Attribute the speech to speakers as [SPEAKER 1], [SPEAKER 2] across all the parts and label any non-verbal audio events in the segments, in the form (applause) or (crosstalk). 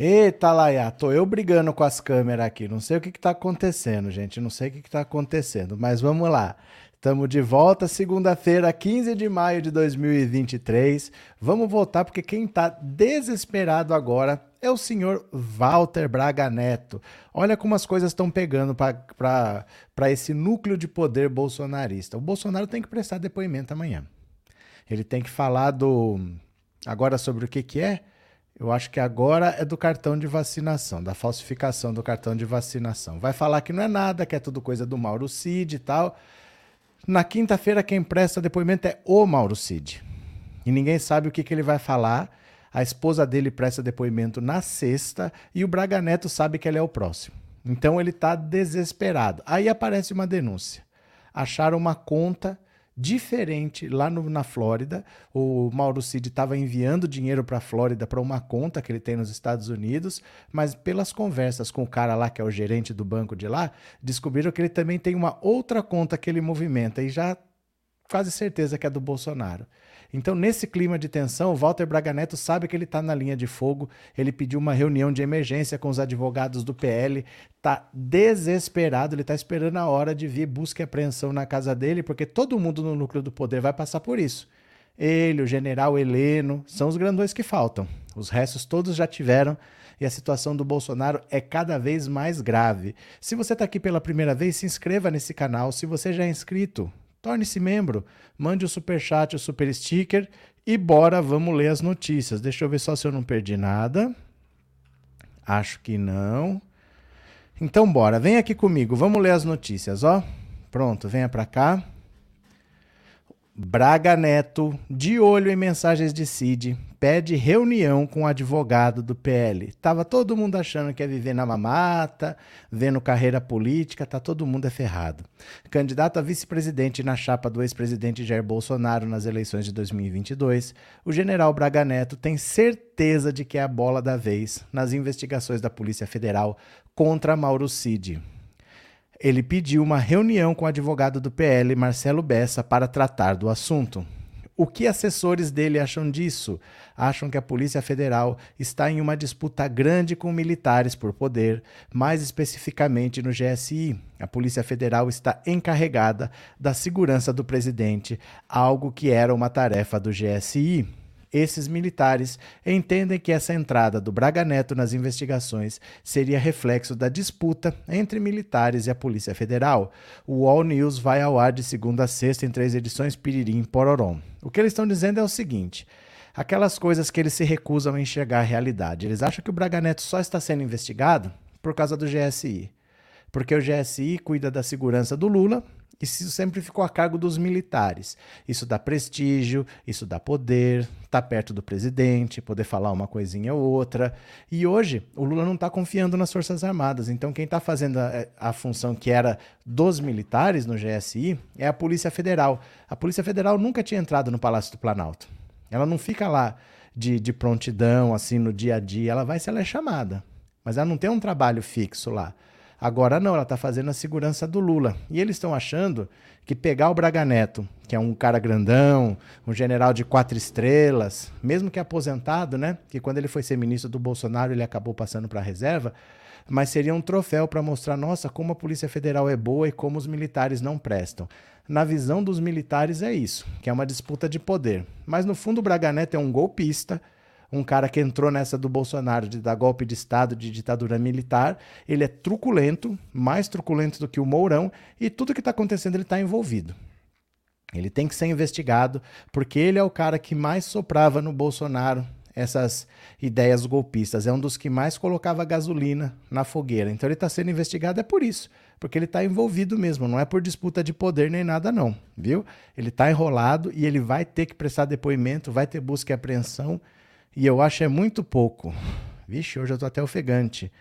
[SPEAKER 1] Eita, Laia, tô eu brigando com as câmeras aqui. Não sei o que, que tá acontecendo, gente. Não sei o que, que tá acontecendo. Mas vamos lá. Estamos de volta, segunda-feira, 15 de maio de 2023. Vamos voltar porque quem está desesperado agora é o senhor Walter Braga Neto. Olha como as coisas estão pegando para esse núcleo de poder bolsonarista. O Bolsonaro tem que prestar depoimento amanhã. Ele tem que falar do. Agora sobre o que, que é? Eu acho que agora é do cartão de vacinação, da falsificação do cartão de vacinação. Vai falar que não é nada, que é tudo coisa do Mauro Cid e tal. Na quinta-feira, quem presta depoimento é o Mauro Cid. E ninguém sabe o que, que ele vai falar. A esposa dele presta depoimento na sexta e o Braga Neto sabe que ele é o próximo. Então ele está desesperado. Aí aparece uma denúncia. Acharam uma conta diferente lá no, na Flórida. O Mauro Cid estava enviando dinheiro para a Flórida para uma conta que ele tem nos Estados Unidos, mas pelas conversas com o cara lá que é o gerente do banco de lá, descobriram que ele também tem uma outra conta que ele movimenta e já quase certeza que é do Bolsonaro. Então, nesse clima de tensão, Walter Braga Neto sabe que ele está na linha de fogo. Ele pediu uma reunião de emergência com os advogados do PL. Está desesperado, ele está esperando a hora de vir busca e apreensão na casa dele, porque todo mundo no núcleo do poder vai passar por isso. Ele, o general Heleno, são os grandões que faltam. Os restos todos já tiveram e a situação do Bolsonaro é cada vez mais grave. Se você está aqui pela primeira vez, se inscreva nesse canal. Se você já é inscrito, Torne-se membro, mande o super chat, o super sticker e bora, vamos ler as notícias. Deixa eu ver só se eu não perdi nada. Acho que não. Então bora, vem aqui comigo, vamos ler as notícias, ó. Pronto, venha para cá. Braga Neto, de olho em mensagens de Cid, pede reunião com o advogado do PL. Tava todo mundo achando que ia viver na mamata, vendo carreira política, tá todo mundo é ferrado. Candidato a vice-presidente na chapa do ex-presidente Jair Bolsonaro nas eleições de 2022, o general Braga Neto tem certeza de que é a bola da vez nas investigações da Polícia Federal contra Mauro Cid. Ele pediu uma reunião com o advogado do PL, Marcelo Bessa, para tratar do assunto. O que assessores dele acham disso? Acham que a Polícia Federal está em uma disputa grande com militares por poder, mais especificamente no GSI. A Polícia Federal está encarregada da segurança do presidente, algo que era uma tarefa do GSI. Esses militares entendem que essa entrada do Braga Neto nas investigações seria reflexo da disputa entre militares e a Polícia Federal. O All News vai ao ar de segunda a sexta em três edições Piririm e Pororom. O que eles estão dizendo é o seguinte: aquelas coisas que eles se recusam a enxergar a realidade. Eles acham que o Braga Neto só está sendo investigado por causa do GSI. Porque o GSI cuida da segurança do Lula isso sempre ficou a cargo dos militares. Isso dá prestígio, isso dá poder, tá perto do presidente, poder falar uma coisinha ou outra. E hoje o Lula não está confiando nas Forças Armadas. Então quem está fazendo a, a, função que era dos militares no GSI é a Polícia Federal. A Polícia Federal nunca tinha entrado no Palácio do Planalto. Ela não fica lá de, de prontidão, assim, no dia a dia. Ela vai se ela é chamada. Mas ela não tem um trabalho fixo lá. Agora não, ela está fazendo a segurança do Lula. E eles estão achando que pegar o Braga Neto, que é um cara grandão, um general de quatro estrelas, mesmo que aposentado, né? Que quando ele foi ser ministro do Bolsonaro ele acabou passando para a reserva, mas seria um troféu para mostrar, nossa, como a Polícia Federal é boa e como os militares não prestam. Na visão dos militares é isso, que é uma disputa de poder. Mas no fundo o Braga Neto é um golpista um cara que entrou nessa do Bolsonaro de dar golpe de Estado, de ditadura militar. Ele é truculento, mais truculento do que o Mourão, e tudo que está acontecendo ele está envolvido. Ele tem que ser investigado, porque ele é o cara que mais soprava no Bolsonaro essas ideias golpistas. É um dos que mais colocava gasolina na fogueira. Então ele está sendo investigado é por isso, porque ele está envolvido mesmo, não é por disputa de poder nem nada não, viu? Ele está enrolado e ele vai ter que prestar depoimento, vai ter busca e apreensão e eu acho é muito pouco. Vixe, hoje eu tô até ofegante.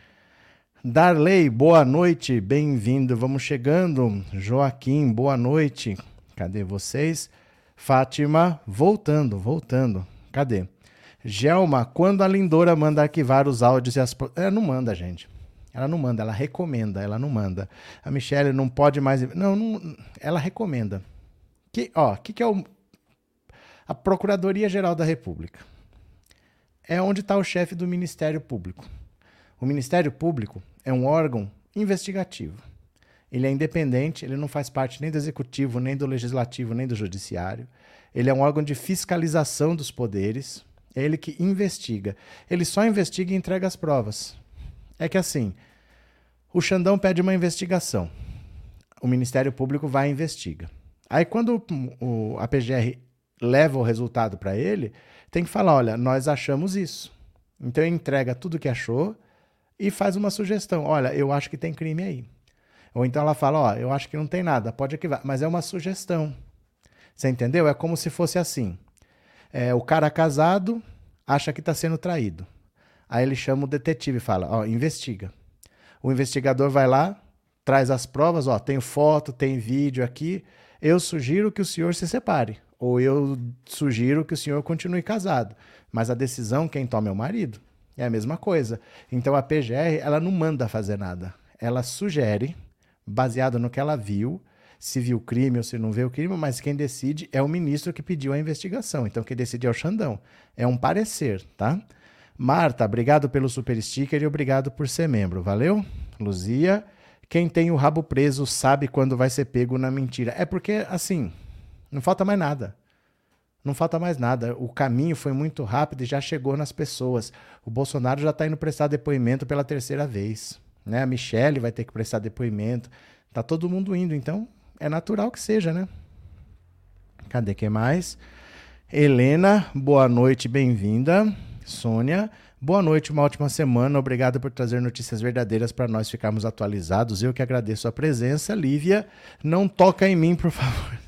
[SPEAKER 1] Darley, boa noite, bem-vindo. Vamos chegando. Joaquim, boa noite. Cadê vocês? Fátima, voltando, voltando. Cadê? Gelma, quando a Lindora manda arquivar os áudios e as. Ela não manda, gente. Ela não manda, ela recomenda, ela não manda. A Michelle não pode mais. Não, não ela recomenda. Que, ó, o que, que é o. A Procuradoria-Geral da República é onde está o chefe do Ministério Público. O Ministério Público é um órgão investigativo. Ele é independente, ele não faz parte nem do executivo, nem do legislativo, nem do judiciário. Ele é um órgão de fiscalização dos poderes. É ele que investiga. Ele só investiga e entrega as provas. É que assim, o Xandão pede uma investigação. O Ministério Público vai e investiga. Aí quando o, a PGR leva o resultado para ele, tem que falar, olha, nós achamos isso. Então ele entrega tudo que achou e faz uma sugestão. Olha, eu acho que tem crime aí. Ou então ela fala, ó, eu acho que não tem nada, pode arquivar. Mas é uma sugestão. Você entendeu? É como se fosse assim. É, o cara casado acha que está sendo traído. Aí ele chama o detetive e fala, ó, investiga. O investigador vai lá, traz as provas, ó, tem foto, tem vídeo aqui. Eu sugiro que o senhor se separe. Ou eu sugiro que o senhor continue casado. Mas a decisão quem toma é o marido. É a mesma coisa. Então a PGR, ela não manda fazer nada. Ela sugere, baseado no que ela viu, se viu crime ou se não viu crime, mas quem decide é o ministro que pediu a investigação. Então quem decide é o Xandão. É um parecer, tá? Marta, obrigado pelo super sticker e obrigado por ser membro. Valeu? Luzia, quem tem o rabo preso sabe quando vai ser pego na mentira. É porque, assim, não falta mais nada. Não falta mais nada. O caminho foi muito rápido e já chegou nas pessoas. O Bolsonaro já está indo prestar depoimento pela terceira vez. Né? A Michelle vai ter que prestar depoimento. Tá todo mundo indo, então é natural que seja, né? Cadê que mais? Helena, boa noite, bem-vinda. Sônia, boa noite, uma ótima semana. Obrigado por trazer notícias verdadeiras para nós ficarmos atualizados. Eu que agradeço a presença. Lívia, não toca em mim, por favor.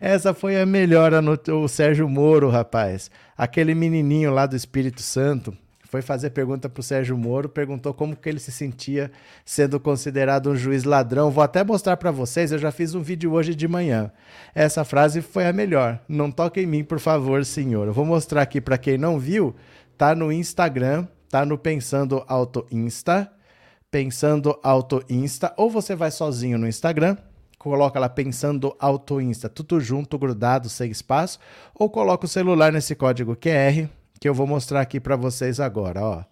[SPEAKER 1] Essa foi a melhor, o Sérgio Moro, rapaz. Aquele menininho lá do Espírito Santo foi fazer pergunta para o Sérgio Moro, perguntou como que ele se sentia sendo considerado um juiz ladrão. Vou até mostrar para vocês, eu já fiz um vídeo hoje de manhã. Essa frase foi a melhor. Não toque em mim, por favor, senhor. Eu vou mostrar aqui para quem não viu, tá no Instagram, tá no Pensando Auto Insta, Pensando Auto Insta, ou você vai sozinho no Instagram, coloca lá Pensando Auto Insta, tudo junto, grudado, sem espaço, ou coloca o celular nesse código QR, que eu vou mostrar aqui para vocês agora, ó.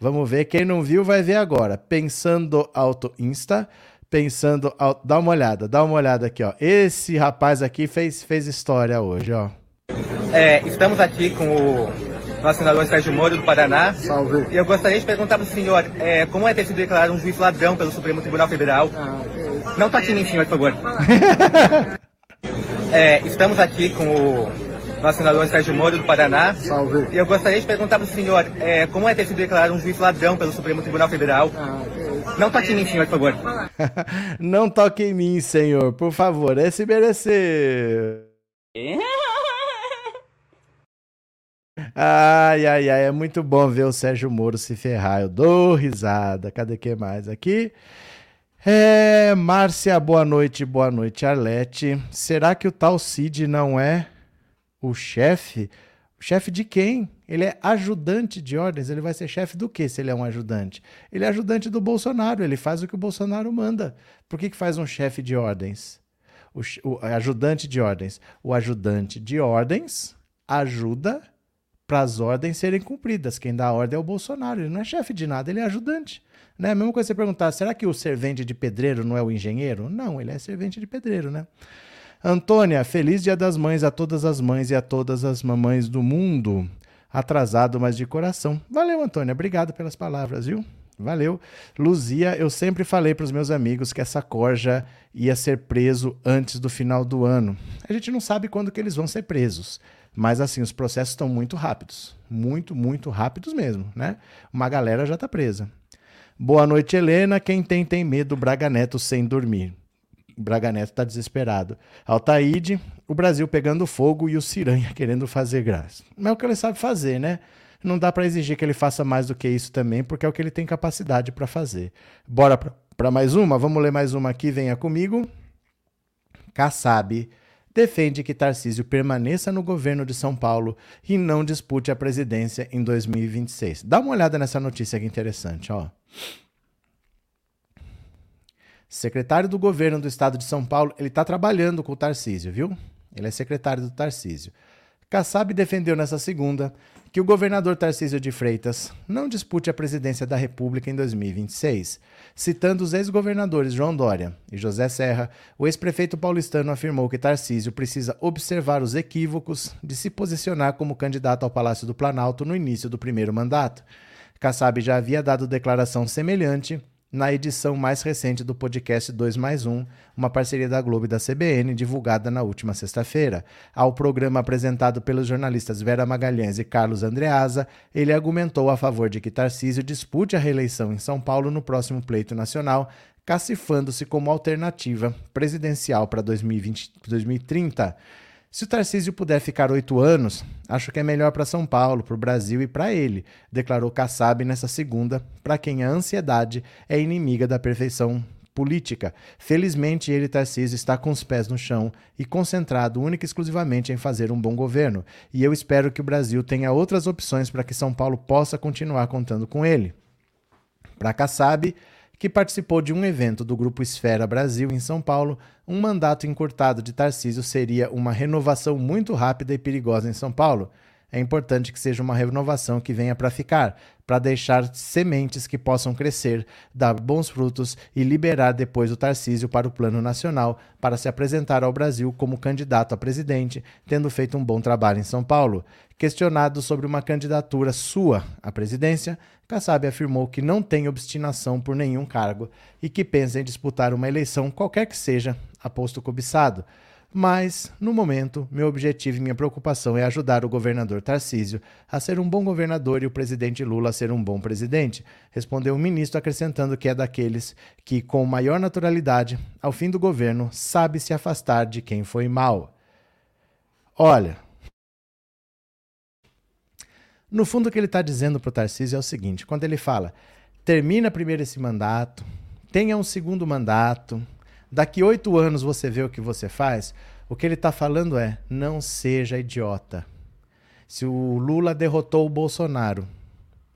[SPEAKER 1] Vamos ver, quem não viu vai ver agora. Pensando Auto Insta, pensando, dá uma olhada, dá uma olhada aqui, ó. Esse rapaz aqui fez, fez história hoje, ó.
[SPEAKER 2] É, estamos aqui com o nosso senador Sérgio Moro do Paraná. Salve. E eu gostaria de perguntar para o senhor é, como é ter sido declarado um juiz ladrão pelo Supremo Tribunal Federal. Ah. Não toque em mim, senhor, por favor. (laughs) é, estamos aqui com o nosso senador Sérgio Moro do Paraná. Salve. E eu gostaria de perguntar para o senhor é, como é ter sido declarado um juiz ladrão pelo Supremo Tribunal Federal. Ah, Não toque em mim, senhor, por favor. (laughs)
[SPEAKER 1] Não toque em mim, senhor, por favor. É se merecer. (laughs) Ai, ai, ai, é muito bom ver o Sérgio Moro se ferrar. Eu dou risada. Cadê que mais aqui? É, Márcia, boa noite, boa noite, Arlete. Será que o tal Cid não é o chefe, o chefe de quem? Ele é ajudante de ordens, ele vai ser chefe do que se ele é um ajudante? Ele é ajudante do Bolsonaro, ele faz o que o Bolsonaro manda. Por que, que faz um chefe de ordens? O, o ajudante de ordens. O ajudante de ordens ajuda para as ordens serem cumpridas. Quem dá a ordem é o Bolsonaro, ele não é chefe de nada, ele é ajudante. Né? A mesma coisa você perguntar, será que o servente de pedreiro não é o engenheiro? Não, ele é servente de pedreiro, né? Antônia, feliz Dia das Mães a todas as mães e a todas as mamães do mundo. Atrasado, mas de coração. Valeu, Antônia. Obrigado pelas palavras, viu? Valeu. Luzia, eu sempre falei para os meus amigos que essa corja ia ser preso antes do final do ano. A gente não sabe quando que eles vão ser presos. Mas assim, os processos estão muito rápidos. Muito, muito rápidos mesmo, né? Uma galera já está presa. Boa noite, Helena. Quem tem, tem medo. Braga Neto sem dormir. Braga Neto está desesperado. Altaíde, o Brasil pegando fogo e o Ciranha querendo fazer graça. Mas é o que ele sabe fazer, né? Não dá para exigir que ele faça mais do que isso também, porque é o que ele tem capacidade para fazer. Bora para mais uma? Vamos ler mais uma aqui, venha comigo. Kassab defende que Tarcísio permaneça no governo de São Paulo e não dispute a presidência em 2026. Dá uma olhada nessa notícia que interessante, ó secretário do governo do estado de São Paulo, ele está trabalhando com o Tarcísio, viu? Ele é secretário do Tarcísio. Kassab defendeu nessa segunda que o governador Tarcísio de Freitas não dispute a presidência da República em 2026. Citando os ex-governadores João Dória e José Serra, o ex-prefeito paulistano afirmou que Tarcísio precisa observar os equívocos de se posicionar como candidato ao Palácio do Planalto no início do primeiro mandato. Kassab já havia dado declaração semelhante na edição mais recente do podcast 2 mais 1, uma parceria da Globo e da CBN, divulgada na última sexta-feira. Ao programa apresentado pelos jornalistas Vera Magalhães e Carlos Andreasa, ele argumentou a favor de que Tarcísio dispute a reeleição em São Paulo no próximo pleito nacional, cacifando-se como alternativa presidencial para 2030. Se o Tarcísio puder ficar oito anos, acho que é melhor para São Paulo, para o Brasil e para ele, declarou Kassab nessa segunda, para quem a ansiedade é inimiga da perfeição política. Felizmente, ele, Tarcísio, está com os pés no chão e concentrado única e exclusivamente em fazer um bom governo. E eu espero que o Brasil tenha outras opções para que São Paulo possa continuar contando com ele. Para Kassab, que participou de um evento do Grupo Esfera Brasil em São Paulo, um mandato encurtado de Tarcísio seria uma renovação muito rápida e perigosa em São Paulo. É importante que seja uma renovação que venha para ficar, para deixar sementes que possam crescer, dar bons frutos e liberar depois o Tarcísio para o plano nacional, para se apresentar ao Brasil como candidato a presidente, tendo feito um bom trabalho em São Paulo. Questionado sobre uma candidatura sua à presidência, Kassab afirmou que não tem obstinação por nenhum cargo e que pensa em disputar uma eleição qualquer que seja, a posto cobiçado. Mas, no momento, meu objetivo e minha preocupação é ajudar o governador Tarcísio a ser um bom governador e o presidente Lula a ser um bom presidente, respondeu o ministro, acrescentando que é daqueles que, com maior naturalidade, ao fim do governo, sabe se afastar de quem foi mal. Olha, no fundo, o que ele está dizendo para o Tarcísio é o seguinte: quando ele fala, termina primeiro esse mandato, tenha um segundo mandato, daqui oito anos você vê o que você faz, o que ele está falando é: não seja idiota. Se o Lula derrotou o Bolsonaro,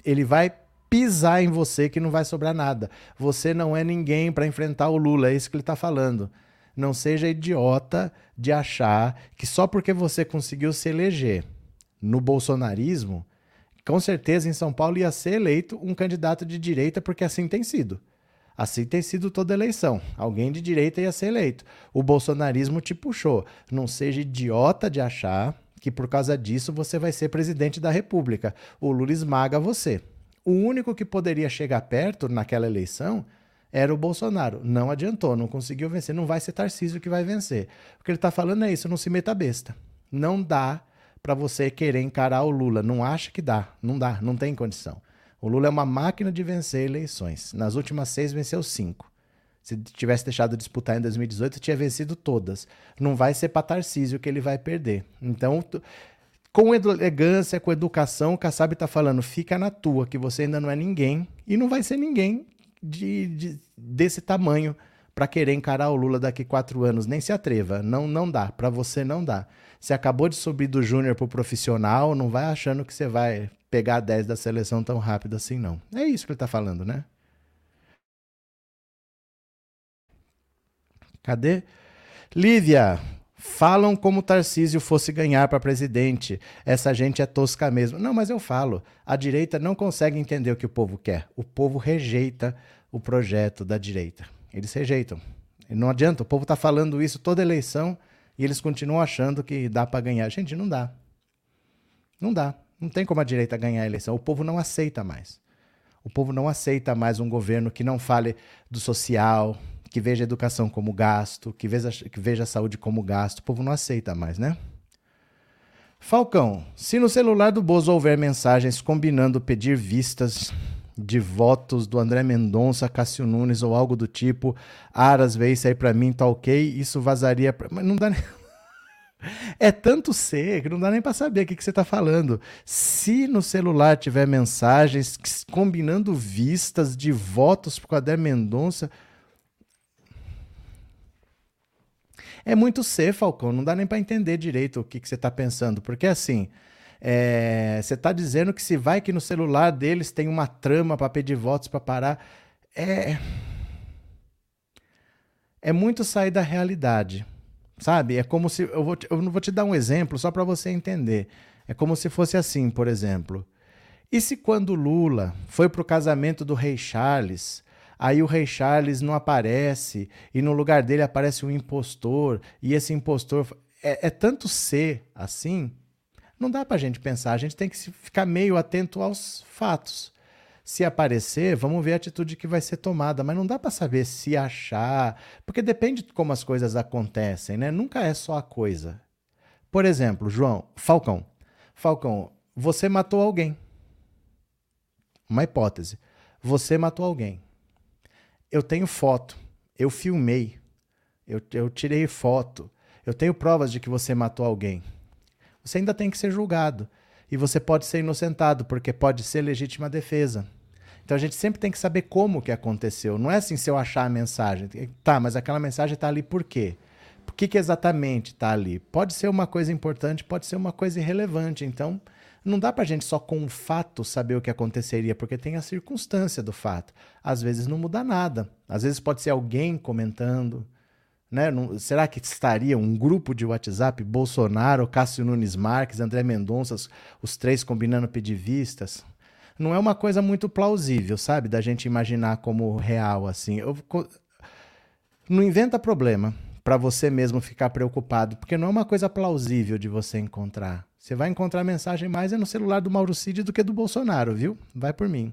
[SPEAKER 1] ele vai pisar em você que não vai sobrar nada. Você não é ninguém para enfrentar o Lula, é isso que ele está falando. Não seja idiota de achar que só porque você conseguiu se eleger no bolsonarismo, com certeza em São Paulo ia ser eleito um candidato de direita, porque assim tem sido. Assim tem sido toda eleição. Alguém de direita ia ser eleito. O bolsonarismo te puxou. Não seja idiota de achar que por causa disso você vai ser presidente da República. O Lula esmaga você. O único que poderia chegar perto naquela eleição era o Bolsonaro. Não adiantou, não conseguiu vencer. Não vai ser Tarcísio que vai vencer. O que ele está falando é isso: não se meta besta. Não dá para você querer encarar o Lula. Não acha que dá, não dá, não tem condição. O Lula é uma máquina de vencer eleições. Nas últimas seis, venceu cinco. Se tivesse deixado de disputar em 2018, tinha vencido todas. Não vai ser para Tarcísio que ele vai perder. Então, com elegância, com educação, o Kassab está falando: fica na tua, que você ainda não é ninguém e não vai ser ninguém de, de desse tamanho para querer encarar o Lula daqui quatro anos. Nem se atreva. Não, não dá. Para você não dá. Você acabou de subir do júnior pro profissional, não vai achando que você vai pegar 10 da seleção tão rápido assim, não. É isso que ele tá falando, né? Cadê? Lívia, falam como Tarcísio fosse ganhar para presidente. Essa gente é tosca mesmo. Não, mas eu falo. A direita não consegue entender o que o povo quer. O povo rejeita o projeto da direita. Eles rejeitam. Não adianta, o povo está falando isso toda eleição e eles continuam achando que dá para ganhar. Gente, não dá. Não dá. Não tem como a direita ganhar a eleição. O povo não aceita mais. O povo não aceita mais um governo que não fale do social, que veja a educação como gasto, que veja, que veja a saúde como gasto. O povo não aceita mais, né? Falcão, se no celular do Bozo houver mensagens combinando pedir vistas de votos do André Mendonça, Cássio Nunes ou algo do tipo. Aras veio isso aí para mim, tá ok. Isso vazaria. Pra... Mas não dá nem. (laughs) É tanto ser que não dá nem para saber o que, que você está falando. Se no celular tiver mensagens combinando vistas de votos para o André Mendonça. É muito ser, Falcão. Não dá nem para entender direito o que, que você está pensando. Porque assim. É, você está dizendo que se vai que no celular deles tem uma trama para pedir votos para parar. É. É muito sair da realidade. Sabe? É como se. Eu, vou, eu não vou te dar um exemplo só para você entender. É como se fosse assim, por exemplo. E se quando Lula foi para o casamento do rei Charles, aí o rei Charles não aparece e no lugar dele aparece um impostor e esse impostor é, é tanto ser assim, não dá para a gente pensar. A gente tem que ficar meio atento aos fatos. Se aparecer, vamos ver a atitude que vai ser tomada, mas não dá para saber se achar, porque depende de como as coisas acontecem, né? Nunca é só a coisa. Por exemplo, João, Falcão. Falcão, você matou alguém. Uma hipótese. Você matou alguém. Eu tenho foto. Eu filmei. Eu, eu tirei foto. Eu tenho provas de que você matou alguém. Você ainda tem que ser julgado. E você pode ser inocentado, porque pode ser legítima defesa. Então a gente sempre tem que saber como que aconteceu. Não é assim se eu achar a mensagem. Tá, mas aquela mensagem está ali por quê? Por que, que exatamente está ali? Pode ser uma coisa importante, pode ser uma coisa irrelevante. Então, não dá para a gente só com o fato saber o que aconteceria, porque tem a circunstância do fato. Às vezes não muda nada. Às vezes pode ser alguém comentando. Né? Não, será que estaria um grupo de WhatsApp, Bolsonaro, Cássio Nunes Marques, André Mendonça, os três combinando pedir vistas? não é uma coisa muito plausível, sabe? Da gente imaginar como real, assim. Eu, não inventa problema para você mesmo ficar preocupado, porque não é uma coisa plausível de você encontrar. Você vai encontrar mensagem mais é no celular do Mauro Cid do que do Bolsonaro, viu? Vai por mim.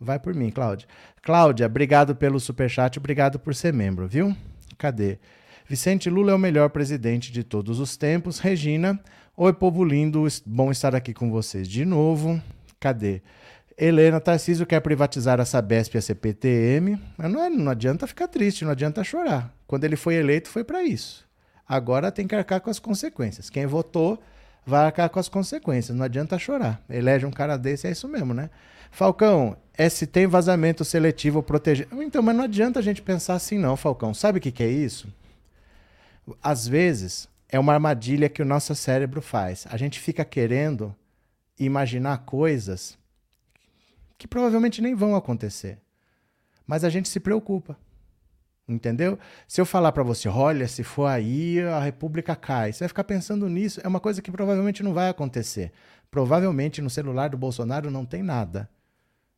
[SPEAKER 1] Vai por mim, Cláudia. Cláudia, obrigado pelo superchat, obrigado por ser membro, viu? Cadê? Vicente Lula é o melhor presidente de todos os tempos. Regina, oi, povo lindo, bom estar aqui com vocês de novo. Cadê? Helena Tarcísio quer privatizar a Sabesp e a CPTM. Não, é, não adianta ficar triste, não adianta chorar. Quando ele foi eleito, foi para isso. Agora tem que arcar com as consequências. Quem votou vai arcar com as consequências. Não adianta chorar. Elege um cara desse, é isso mesmo, né? Falcão, é se tem vazamento seletivo proteger. Então, mas não adianta a gente pensar assim, não, Falcão. Sabe o que, que é isso? Às vezes, é uma armadilha que o nosso cérebro faz. A gente fica querendo imaginar coisas que provavelmente nem vão acontecer. Mas a gente se preocupa. Entendeu? Se eu falar para você, olha, se for aí, a República cai. Você vai ficar pensando nisso. É uma coisa que provavelmente não vai acontecer. Provavelmente no celular do Bolsonaro não tem nada.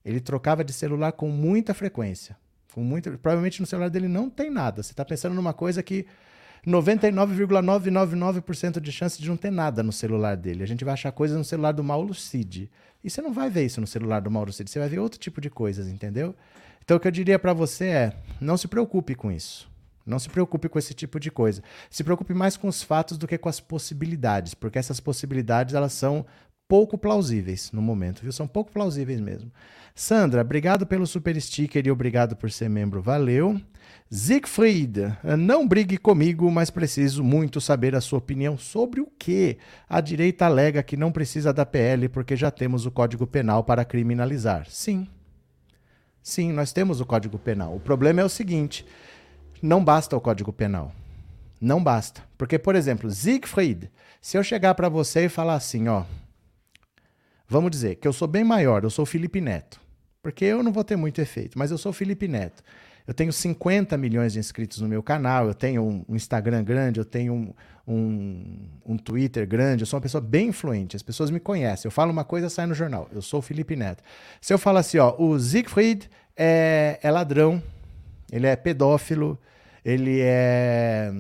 [SPEAKER 1] Ele trocava de celular com muita frequência. Com muita, provavelmente no celular dele não tem nada. Você está pensando numa coisa que 99,999% de chance de não ter nada no celular dele. A gente vai achar coisas no celular do Mauro Cid. E você não vai ver isso no celular do Mauro Cid, você vai ver outro tipo de coisas, entendeu? Então o que eu diria para você é: não se preocupe com isso. Não se preocupe com esse tipo de coisa. Se preocupe mais com os fatos do que com as possibilidades, porque essas possibilidades elas são pouco plausíveis no momento, viu? São pouco plausíveis mesmo. Sandra, obrigado pelo super sticker e obrigado por ser membro. Valeu. Siegfried, não brigue comigo, mas preciso muito saber a sua opinião sobre o que a direita alega que não precisa da PL porque já temos o Código Penal para criminalizar. Sim. Sim, nós temos o Código Penal. O problema é o seguinte: não basta o Código Penal. Não basta. Porque, por exemplo, Siegfried, se eu chegar para você e falar assim, ó, vamos dizer que eu sou bem maior, eu sou Felipe Neto. Porque eu não vou ter muito efeito, mas eu sou Felipe Neto. Eu tenho 50 milhões de inscritos no meu canal, eu tenho um Instagram grande, eu tenho um, um, um, Twitter grande, eu sou uma pessoa bem influente, as pessoas me conhecem. Eu falo uma coisa, sai no jornal. Eu sou o Felipe Neto. Se eu falo assim, ó, o Siegfried é, é ladrão, ele é pedófilo, ele é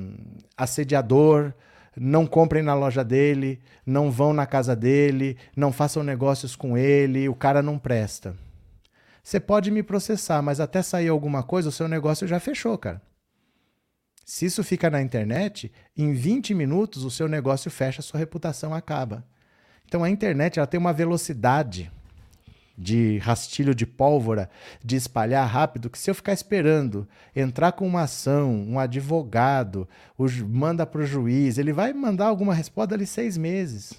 [SPEAKER 1] assediador, não comprem na loja dele, não vão na casa dele, não façam negócios com ele, o cara não presta. Você pode me processar, mas até sair alguma coisa, o seu negócio já fechou, cara. Se isso fica na internet, em 20 minutos o seu negócio fecha, sua reputação acaba. Então a internet ela tem uma velocidade de rastilho de pólvora, de espalhar rápido, que se eu ficar esperando entrar com uma ação, um advogado, o, manda para o juiz, ele vai mandar alguma resposta ali seis meses.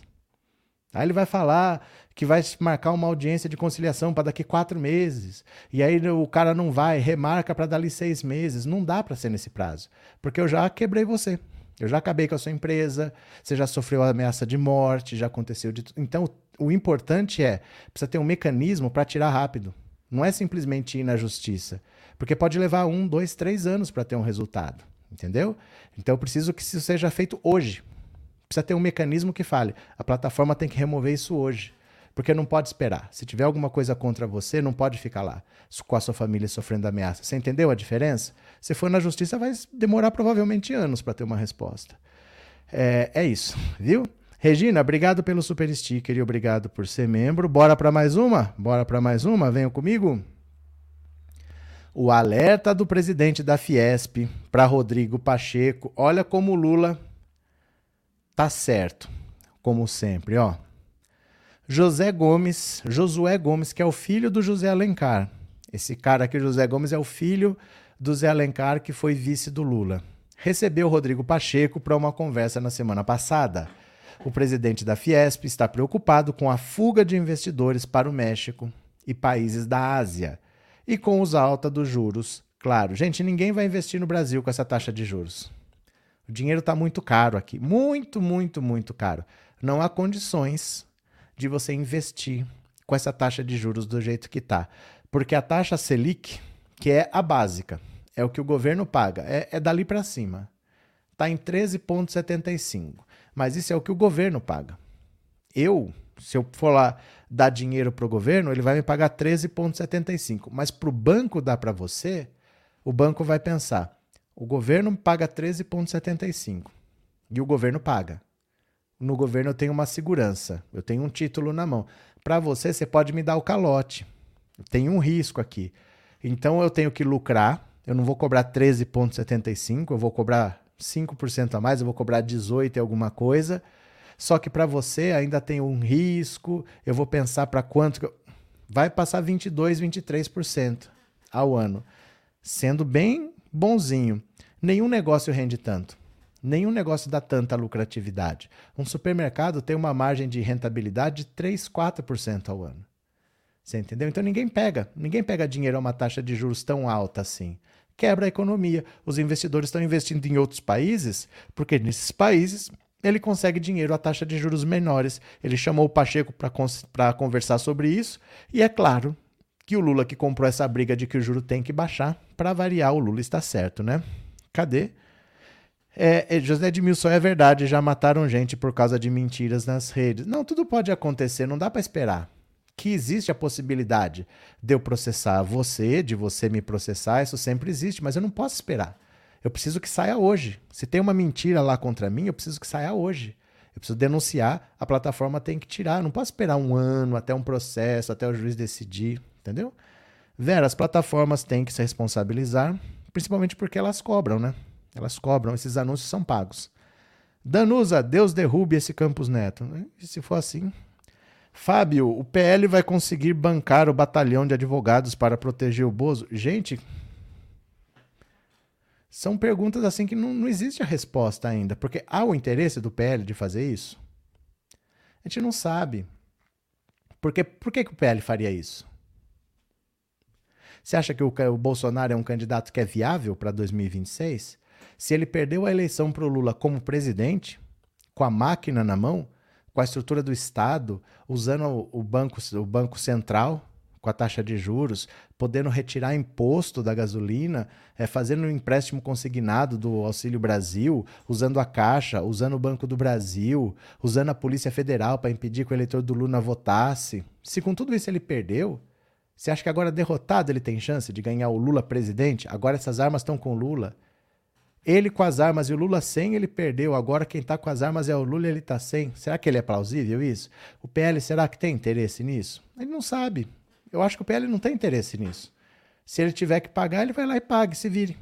[SPEAKER 1] Aí ele vai falar que vai marcar uma audiência de conciliação para daqui quatro meses. E aí o cara não vai, remarca para dali seis meses. Não dá para ser nesse prazo. Porque eu já quebrei você. Eu já acabei com a sua empresa, você já sofreu ameaça de morte, já aconteceu de tudo. Então, o importante é, precisa ter um mecanismo para tirar rápido. Não é simplesmente ir na justiça. Porque pode levar um, dois, três anos para ter um resultado. Entendeu? Então eu preciso que isso seja feito hoje. Precisa ter um mecanismo que fale. A plataforma tem que remover isso hoje. Porque não pode esperar. Se tiver alguma coisa contra você, não pode ficar lá com a sua família sofrendo ameaça. Você entendeu a diferença? Se for na justiça, vai demorar provavelmente anos para ter uma resposta. É, é isso, viu? Regina, obrigado pelo super sticker e obrigado por ser membro. Bora para mais uma? Bora para mais uma? Venham comigo. O alerta do presidente da Fiesp para Rodrigo Pacheco. Olha como o Lula tá certo, como sempre, ó. José Gomes, Josué Gomes, que é o filho do José Alencar. Esse cara aqui, José Gomes, é o filho do Zé Alencar, que foi vice do Lula. Recebeu Rodrigo Pacheco para uma conversa na semana passada. O presidente da Fiesp está preocupado com a fuga de investidores para o México e países da Ásia e com os alta dos juros. Claro, gente, ninguém vai investir no Brasil com essa taxa de juros. O dinheiro está muito caro aqui, muito, muito, muito caro. Não há condições de você investir com essa taxa de juros do jeito que está, porque a taxa Selic, que é a básica, é o que o governo paga, é, é dali para cima. Está em 13,75 mas isso é o que o governo paga. Eu, se eu for lá dar dinheiro para o governo, ele vai me pagar 13,75. Mas para o banco dar para você, o banco vai pensar: o governo paga 13,75 e o governo paga. No governo eu tenho uma segurança, eu tenho um título na mão. Para você, você pode me dar o calote. Tem um risco aqui. Então eu tenho que lucrar. Eu não vou cobrar 13,75, eu vou cobrar 5% a mais, eu vou cobrar 18 e alguma coisa. Só que para você ainda tem um risco, eu vou pensar para quanto. Vai passar 22, 23% ao ano. Sendo bem bonzinho. Nenhum negócio rende tanto. Nenhum negócio dá tanta lucratividade. Um supermercado tem uma margem de rentabilidade de 3, 4% ao ano. Você entendeu? Então ninguém pega, ninguém pega dinheiro a uma taxa de juros tão alta assim quebra a economia. Os investidores estão investindo em outros países, porque nesses países ele consegue dinheiro a taxa de juros menores. Ele chamou o Pacheco para conversar sobre isso, e é claro que o Lula que comprou essa briga de que o juro tem que baixar, para variar, o Lula está certo, né? Cadê? É, é, José Edmilson, é verdade, já mataram gente por causa de mentiras nas redes. Não, tudo pode acontecer, não dá para esperar que existe a possibilidade de eu processar você, de você me processar, isso sempre existe, mas eu não posso esperar. Eu preciso que saia hoje. Se tem uma mentira lá contra mim, eu preciso que saia hoje. Eu preciso denunciar, a plataforma tem que tirar. Eu não posso esperar um ano até um processo, até o juiz decidir, entendeu? Vera, as plataformas têm que se responsabilizar, principalmente porque elas cobram, né? Elas cobram, esses anúncios são pagos. Danusa, Deus derrube esse Campos Neto. E se for assim, Fábio, o PL vai conseguir bancar o batalhão de advogados para proteger o Bozo? Gente, são perguntas assim que não, não existe a resposta ainda, porque há o interesse do PL de fazer isso? A gente não sabe. Porque, por que, que o PL faria isso? Você acha que o, o Bolsonaro é um candidato que é viável para 2026? Se ele perdeu a eleição para o Lula como presidente, com a máquina na mão, com a estrutura do Estado, usando o banco, o banco central com a taxa de juros, podendo retirar imposto da gasolina, é, fazendo um empréstimo consignado do Auxílio Brasil, usando a Caixa, usando o Banco do Brasil, usando a Polícia Federal para impedir que o eleitor do Lula votasse. Se com tudo isso ele perdeu, você acha que agora derrotado ele tem chance de ganhar o Lula presidente? Agora essas armas estão com o Lula. Ele com as armas e o Lula sem, ele perdeu. Agora quem está com as armas é o Lula ele está sem. Será que ele é plausível isso? O PL, será que tem interesse nisso? Ele não sabe. Eu acho que o PL não tem interesse nisso. Se ele tiver que pagar, ele vai lá e pague, se vire.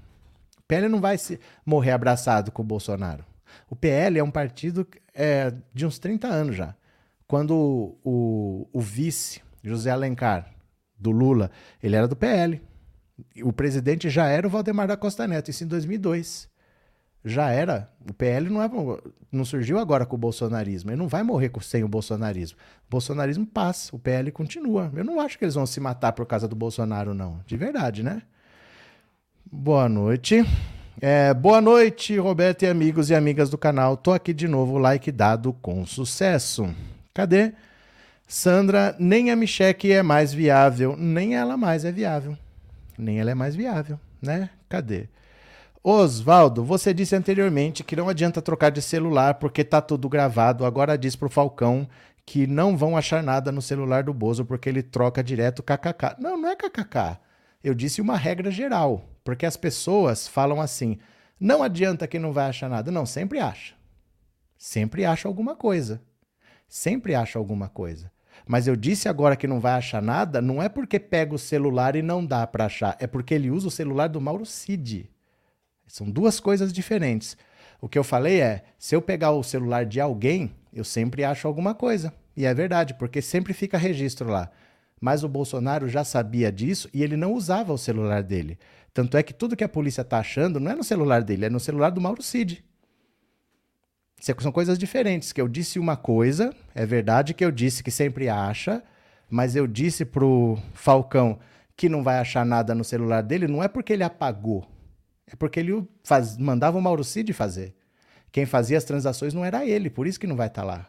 [SPEAKER 1] O PL não vai se morrer abraçado com o Bolsonaro. O PL é um partido é, de uns 30 anos já. Quando o, o, o vice, José Alencar, do Lula, ele era do PL. O presidente já era o Valdemar da Costa Neto, isso em 2002 já era. O PL não, é, não surgiu agora com o bolsonarismo. Ele não vai morrer sem o bolsonarismo. O bolsonarismo passa, o PL continua. Eu não acho que eles vão se matar por causa do Bolsonaro, não. De verdade, né? Boa noite. É, boa noite, Roberto e amigos e amigas do canal. Tô aqui de novo, like dado com sucesso. Cadê? Sandra, nem a Micheque é mais viável, nem ela mais é viável. Nem ela é mais viável, né? Cadê? Osvaldo, você disse anteriormente que não adianta trocar de celular porque tá tudo gravado. Agora diz pro Falcão que não vão achar nada no celular do Bozo porque ele troca direto kkk. Não, não é kkk. Eu disse uma regra geral, porque as pessoas falam assim: não adianta que não vai achar nada. Não, sempre acha. Sempre acha alguma coisa. Sempre acha alguma coisa. Mas eu disse agora que não vai achar nada, não é porque pega o celular e não dá para achar, é porque ele usa o celular do Mauro Cid. São duas coisas diferentes. O que eu falei é: se eu pegar o celular de alguém, eu sempre acho alguma coisa. E é verdade, porque sempre fica registro lá. Mas o Bolsonaro já sabia disso e ele não usava o celular dele. Tanto é que tudo que a polícia está achando não é no celular dele, é no celular do Mauro Cid. São coisas diferentes. Que eu disse uma coisa, é verdade que eu disse que sempre acha, mas eu disse pro Falcão que não vai achar nada no celular dele, não é porque ele apagou. É porque ele faz, mandava o Mauro Cid fazer. Quem fazia as transações não era ele, por isso que não vai estar tá lá.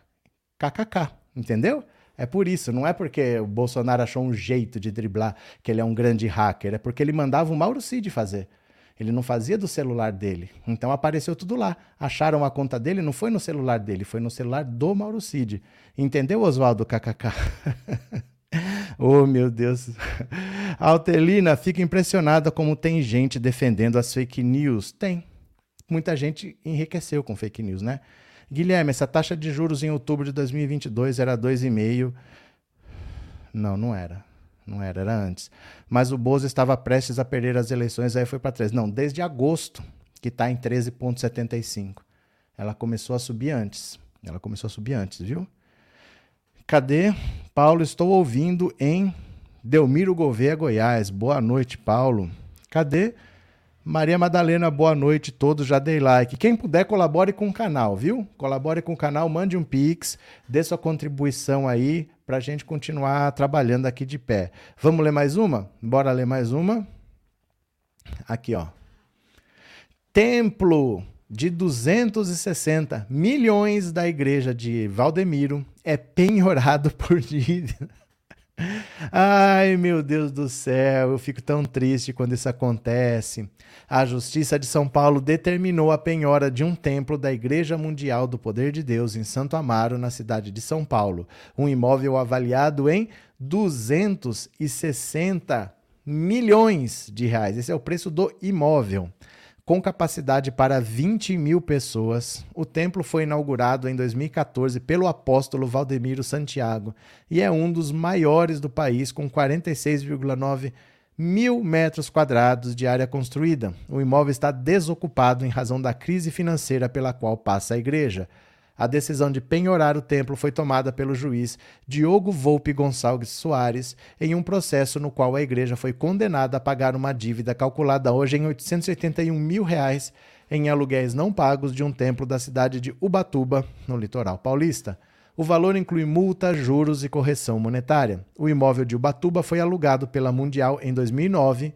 [SPEAKER 1] KKK, entendeu? É por isso, não é porque o Bolsonaro achou um jeito de driblar que ele é um grande hacker, é porque ele mandava o Mauro Cid fazer. Ele não fazia do celular dele. Então apareceu tudo lá. Acharam a conta dele, não foi no celular dele, foi no celular do Mauro Cid. Entendeu, Oswaldo KKK? (laughs) oh, meu Deus. A Altelina fica impressionada como tem gente defendendo as fake news. Tem. Muita gente enriqueceu com fake news, né? Guilherme, essa taxa de juros em outubro de 2022 era 2,5. Não, não era. Não era, era antes. Mas o Bozo estava prestes a perder as eleições, aí foi para 13. Não, desde agosto, que está em 13,75. Ela começou a subir antes. Ela começou a subir antes, viu? Cadê? Paulo, estou ouvindo em Delmiro Gouveia, Goiás. Boa noite, Paulo. Cadê? Maria Madalena, boa noite todos, já dei like. Quem puder, colabore com o canal, viu? Colabore com o canal, mande um pix, dê sua contribuição aí para a gente continuar trabalhando aqui de pé. Vamos ler mais uma? Bora ler mais uma? Aqui, ó. Templo de 260 milhões da igreja de Valdemiro é penhorado por dívida. Ai, meu Deus do céu, eu fico tão triste quando isso acontece. A Justiça de São Paulo determinou a penhora de um templo da Igreja Mundial do Poder de Deus em Santo Amaro, na cidade de São Paulo. Um imóvel avaliado em 260 milhões de reais. Esse é o preço do imóvel com capacidade para 20 mil pessoas. O templo foi inaugurado em 2014 pelo apóstolo Valdemiro Santiago e é um dos maiores do país, com 46,9 mil metros quadrados de área construída. O imóvel está desocupado em razão da crise financeira pela qual passa a igreja. A decisão de penhorar o templo foi tomada pelo juiz Diogo Volpe Gonçalves Soares em um processo no qual a igreja foi condenada a pagar uma dívida calculada hoje em 881 mil reais em aluguéis não pagos de um templo da cidade de Ubatuba, no litoral paulista. O valor inclui multa, juros e correção monetária. O imóvel de Ubatuba foi alugado pela Mundial em 2009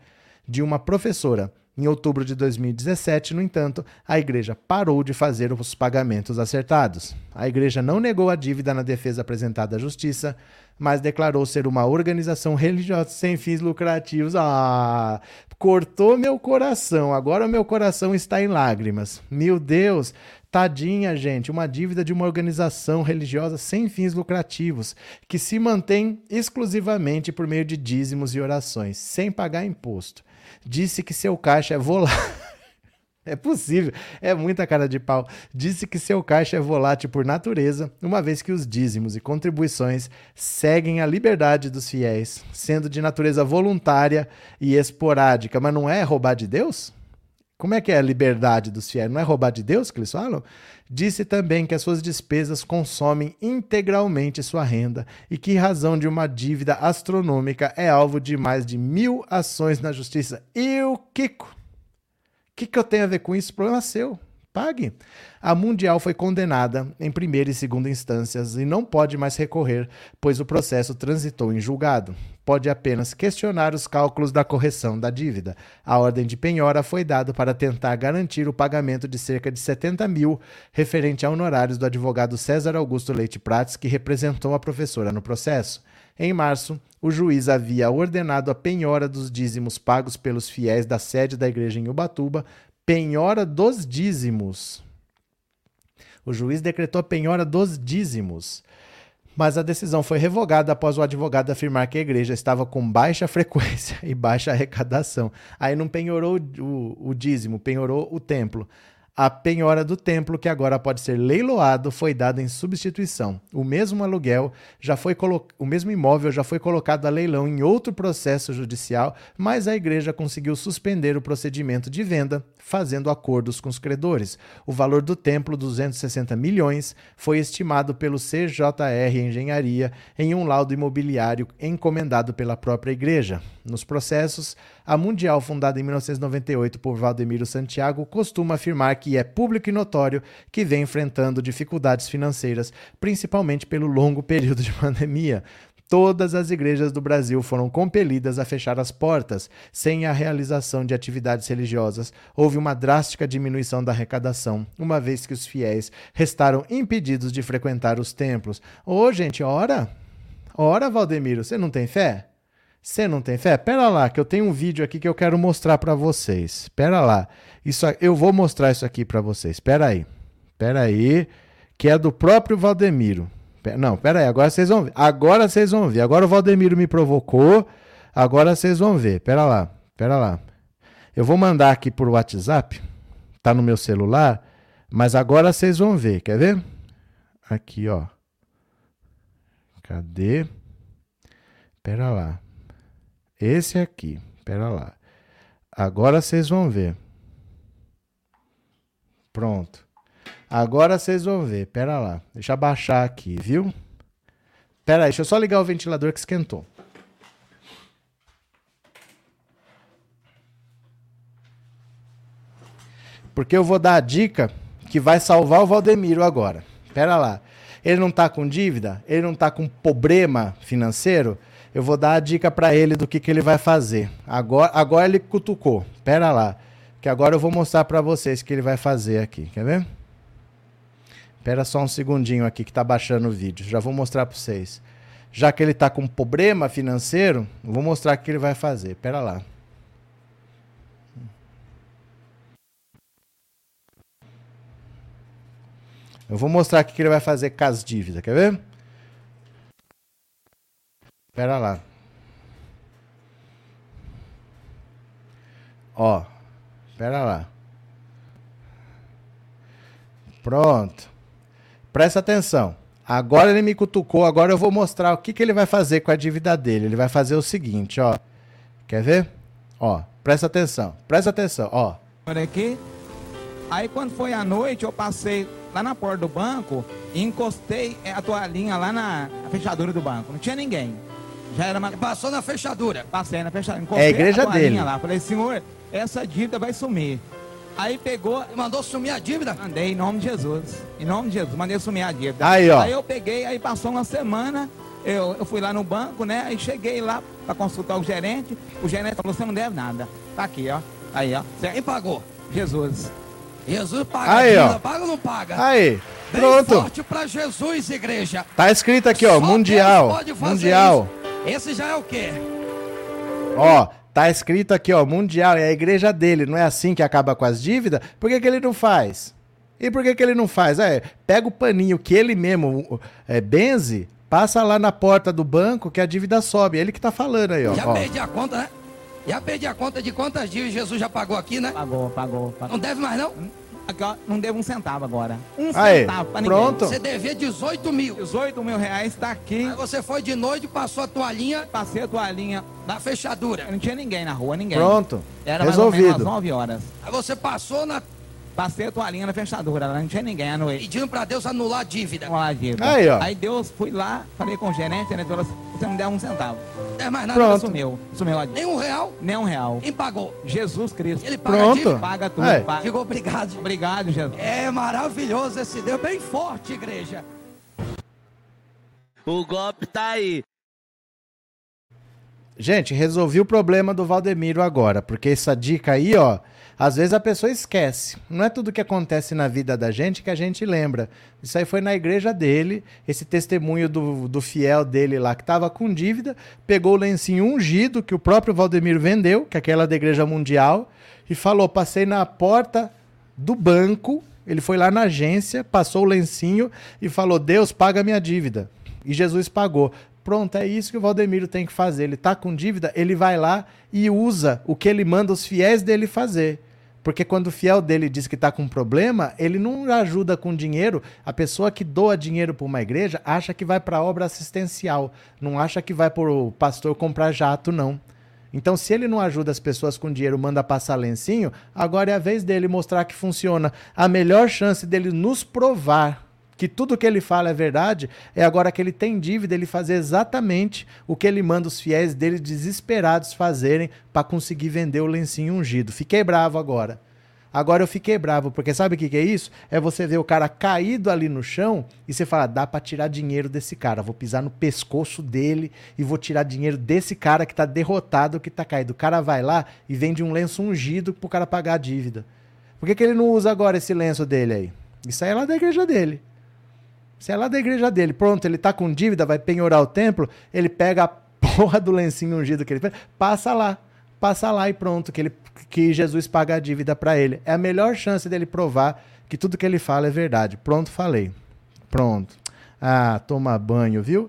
[SPEAKER 1] de uma professora em outubro de 2017, no entanto, a igreja parou de fazer os pagamentos acertados. A igreja não negou a dívida na defesa apresentada à justiça, mas declarou ser uma organização religiosa sem fins lucrativos. Ah, cortou meu coração. Agora meu coração está em lágrimas. Meu Deus, Tadinha, gente, uma dívida de uma organização religiosa sem fins lucrativos, que se mantém exclusivamente por meio de dízimos e orações, sem pagar imposto disse que seu caixa é volátil. (laughs) É possível, é muita cara de pau. Disse que seu caixa é volátil por natureza, uma vez que os dízimos e contribuições seguem a liberdade dos fiéis, sendo de natureza voluntária e esporádica. Mas não é roubar de Deus? Como é que é a liberdade dos fiéis? Não é roubar de Deus que eles falam? Disse também que as suas despesas consomem integralmente sua renda e que, em razão de uma dívida astronômica, é alvo de mais de mil ações na justiça. E o Kiko? O que, que eu tenho a ver com isso? Problema seu pague. A Mundial foi condenada em primeira e segunda instâncias e não pode mais recorrer, pois o processo transitou em julgado. Pode apenas questionar os cálculos da correção da dívida. A ordem de penhora foi dada para tentar garantir o pagamento de cerca de 70 mil, referente a honorários do advogado César Augusto Leite Prates, que representou a professora no processo. Em março, o juiz havia ordenado a penhora dos dízimos pagos pelos fiéis da sede da igreja em Ubatuba penhora dos dízimos. O juiz decretou a penhora dos dízimos. Mas a decisão foi revogada após o advogado afirmar que a igreja estava com baixa (laughs) frequência e baixa arrecadação. Aí não penhorou o, o dízimo, penhorou o templo. A penhora do templo, que agora pode ser leiloado, foi dada em substituição. O mesmo aluguel já foi colo... o mesmo imóvel já foi colocado a leilão em outro processo judicial, mas a igreja conseguiu suspender o procedimento de venda, fazendo acordos com os credores. O valor do templo, 260 milhões, foi estimado pelo CJR Engenharia em um laudo imobiliário encomendado pela própria igreja. Nos processos, a Mundial, fundada em 1998 por Valdemiro Santiago, costuma afirmar que é público e notório que vem enfrentando dificuldades financeiras, principalmente pelo longo período de (laughs) pandemia. Todas as igrejas do Brasil foram compelidas a fechar as portas, sem a realização de atividades religiosas. Houve uma drástica diminuição da arrecadação, uma vez que os fiéis restaram impedidos de frequentar os templos. Ô, gente, ora! Ora, Valdemiro, você não tem fé? Você não tem fé? Pera lá, que eu tenho um vídeo aqui que eu quero mostrar para vocês. Pera lá. Isso, eu vou mostrar isso aqui para vocês. Pera aí. Pera aí, que é do próprio Valdemiro. Não, pera aí, agora vocês vão ver. Agora vocês vão ver. Agora o Valdemiro me provocou. Agora vocês vão ver. Pera lá. Pera lá. Eu vou mandar aqui por WhatsApp. Tá no meu celular, mas agora vocês vão ver. Quer ver? Aqui, ó. Cadê? Pera lá. Esse aqui. Pera lá. Agora vocês vão ver. Pronto. Agora vocês vão ver. Pera lá. Deixa eu baixar aqui, viu? Pera aí, deixa eu só ligar o ventilador que esquentou. Porque eu vou dar a dica que vai salvar o Valdemiro agora. Pera lá. Ele não tá com dívida? Ele não tá com problema financeiro? Eu vou dar a dica para ele do que, que ele vai fazer. Agora, agora ele cutucou. Pera lá, que agora eu vou mostrar para vocês o que ele vai fazer aqui. Quer ver? Espera só um segundinho aqui que está baixando o vídeo. Já vou mostrar para vocês. Já que ele está com problema financeiro, vou mostrar o que ele vai fazer. Espera lá. Eu vou mostrar o que ele vai fazer com as dívidas. Quer ver? Pera lá. Ó. Pera lá. Pronto. Presta atenção. Agora ele me cutucou, agora eu vou mostrar o que, que ele vai fazer com a dívida dele. Ele vai fazer o seguinte, ó. Quer ver? Ó, presta atenção. Presta atenção, ó.
[SPEAKER 3] Aqui. Aí quando foi à noite, eu passei lá na porta do banco e encostei a toalhinha lá na fechadura do banco. Não tinha ninguém. Já era uma...
[SPEAKER 4] Passou na fechadura.
[SPEAKER 3] Passei na fechadura.
[SPEAKER 1] Encostei é a igreja a dele.
[SPEAKER 3] Lá. Falei, senhor, essa dívida vai sumir. Aí pegou.
[SPEAKER 4] Mandou sumir a dívida?
[SPEAKER 3] Mandei em nome de Jesus. Em nome de Jesus, mandei sumir a dívida.
[SPEAKER 1] Aí, ó.
[SPEAKER 3] Aí eu peguei, aí passou uma semana. Eu, eu fui lá no banco, né? Aí cheguei lá para consultar o gerente. O gerente falou: você não deve nada. Tá aqui, ó. Aí, ó.
[SPEAKER 4] Quem pagou?
[SPEAKER 3] Jesus.
[SPEAKER 4] Jesus paga
[SPEAKER 1] aí,
[SPEAKER 4] dívida,
[SPEAKER 1] ó.
[SPEAKER 4] paga ou não paga?
[SPEAKER 1] Aí.
[SPEAKER 4] Bem
[SPEAKER 1] Pronto.
[SPEAKER 4] forte para Jesus, igreja.
[SPEAKER 1] Tá escrito aqui, ó,
[SPEAKER 4] Só
[SPEAKER 1] mundial. Mundial.
[SPEAKER 4] Isso. Esse já é o quê?
[SPEAKER 1] Ó, tá escrito aqui, ó, mundial, é a igreja dele, não é assim que acaba com as dívidas? Por que, que ele não faz? E por que, que ele não faz? É, pega o paninho que ele mesmo é, benze, passa lá na porta do banco que a dívida sobe. É ele que tá falando aí, ó.
[SPEAKER 4] Já
[SPEAKER 1] ó.
[SPEAKER 4] perdi a conta, né? Já perdi a conta de quantas dívidas Jesus já pagou aqui, né?
[SPEAKER 3] Pagou, pagou. pagou.
[SPEAKER 4] Não deve mais, não?
[SPEAKER 3] Aqui, ó, não devo um centavo agora. Um
[SPEAKER 1] Aí,
[SPEAKER 3] centavo pra ninguém.
[SPEAKER 1] pronto.
[SPEAKER 4] Você devia 18 mil.
[SPEAKER 3] 18 mil reais tá aqui.
[SPEAKER 4] Aí você foi de noite, passou a toalhinha
[SPEAKER 3] Passei a toalhinha.
[SPEAKER 4] na fechadura.
[SPEAKER 3] Não tinha ninguém na rua, ninguém.
[SPEAKER 1] Pronto.
[SPEAKER 3] Era mais ou menos
[SPEAKER 1] Resolvido.
[SPEAKER 3] às 9 horas.
[SPEAKER 4] Aí você passou na,
[SPEAKER 3] Passei a toalhinha na fechadura, lá não tinha ninguém à noite.
[SPEAKER 4] pedindo pra Deus anular a dívida.
[SPEAKER 3] Vamos lá, dívida.
[SPEAKER 1] Aí, ó.
[SPEAKER 3] Aí Deus, fui lá, falei com o gerente, o gerente falou assim, você não deu um centavo.
[SPEAKER 4] Não deve mais nada.
[SPEAKER 1] Pronto.
[SPEAKER 3] Sumiu, sumiu a dívida.
[SPEAKER 4] Nem um real.
[SPEAKER 3] Nem um real.
[SPEAKER 4] Quem pagou?
[SPEAKER 3] Jesus Cristo.
[SPEAKER 4] Ele paga
[SPEAKER 1] Pronto.
[SPEAKER 4] dívida.
[SPEAKER 3] Paga tudo.
[SPEAKER 1] É.
[SPEAKER 3] paga.
[SPEAKER 4] Digo obrigado.
[SPEAKER 3] Obrigado, Jesus.
[SPEAKER 4] É maravilhoso esse Deus, bem forte, igreja.
[SPEAKER 5] O golpe tá aí.
[SPEAKER 1] Gente, resolvi o problema do Valdemiro agora, porque essa dica aí, ó, às vezes a pessoa esquece. Não é tudo que acontece na vida da gente que a gente lembra. Isso aí foi na igreja dele, esse testemunho do, do fiel dele lá que estava com dívida, pegou o lencinho ungido que o próprio Valdemiro vendeu, que é aquela da igreja mundial, e falou: passei na porta do banco. Ele foi lá na agência, passou o lencinho e falou: Deus, paga minha dívida. E Jesus pagou. Pronto, é isso que o Valdemiro tem que fazer. Ele está com dívida, ele vai lá e usa o que ele manda os fiéis dele fazer. Porque quando o fiel dele diz que está com problema, ele não ajuda com dinheiro. A pessoa que doa dinheiro para uma igreja acha que vai para obra assistencial, não acha que vai para o pastor comprar jato, não. Então, se ele não ajuda as pessoas com dinheiro, manda passar lencinho, agora é a vez dele mostrar que funciona. A melhor chance dele nos provar que tudo que ele fala é verdade, é agora que ele tem dívida, ele fazer exatamente o que ele manda os fiéis dele desesperados fazerem para conseguir vender o lencinho ungido. Fiquei bravo agora. Agora eu fiquei bravo, porque sabe o que, que é isso? É você ver o cara caído ali no chão e você fala, dá para tirar dinheiro desse cara. Vou pisar no pescoço dele e vou tirar dinheiro desse cara que tá derrotado, que tá caído. O cara vai lá e vende um lenço ungido pro cara pagar a dívida. Por que, que ele não usa agora esse lenço dele aí? Isso aí é lá da igreja dele. Isso é lá da igreja dele. Pronto, ele tá com dívida, vai penhorar o templo, ele pega a (laughs) porra do lencinho ungido que ele fez, passa lá. Passa lá e pronto, que, ele, que Jesus paga a dívida para ele. É a melhor chance dele provar que tudo que ele fala é verdade. Pronto, falei. Pronto. Ah, toma banho, viu?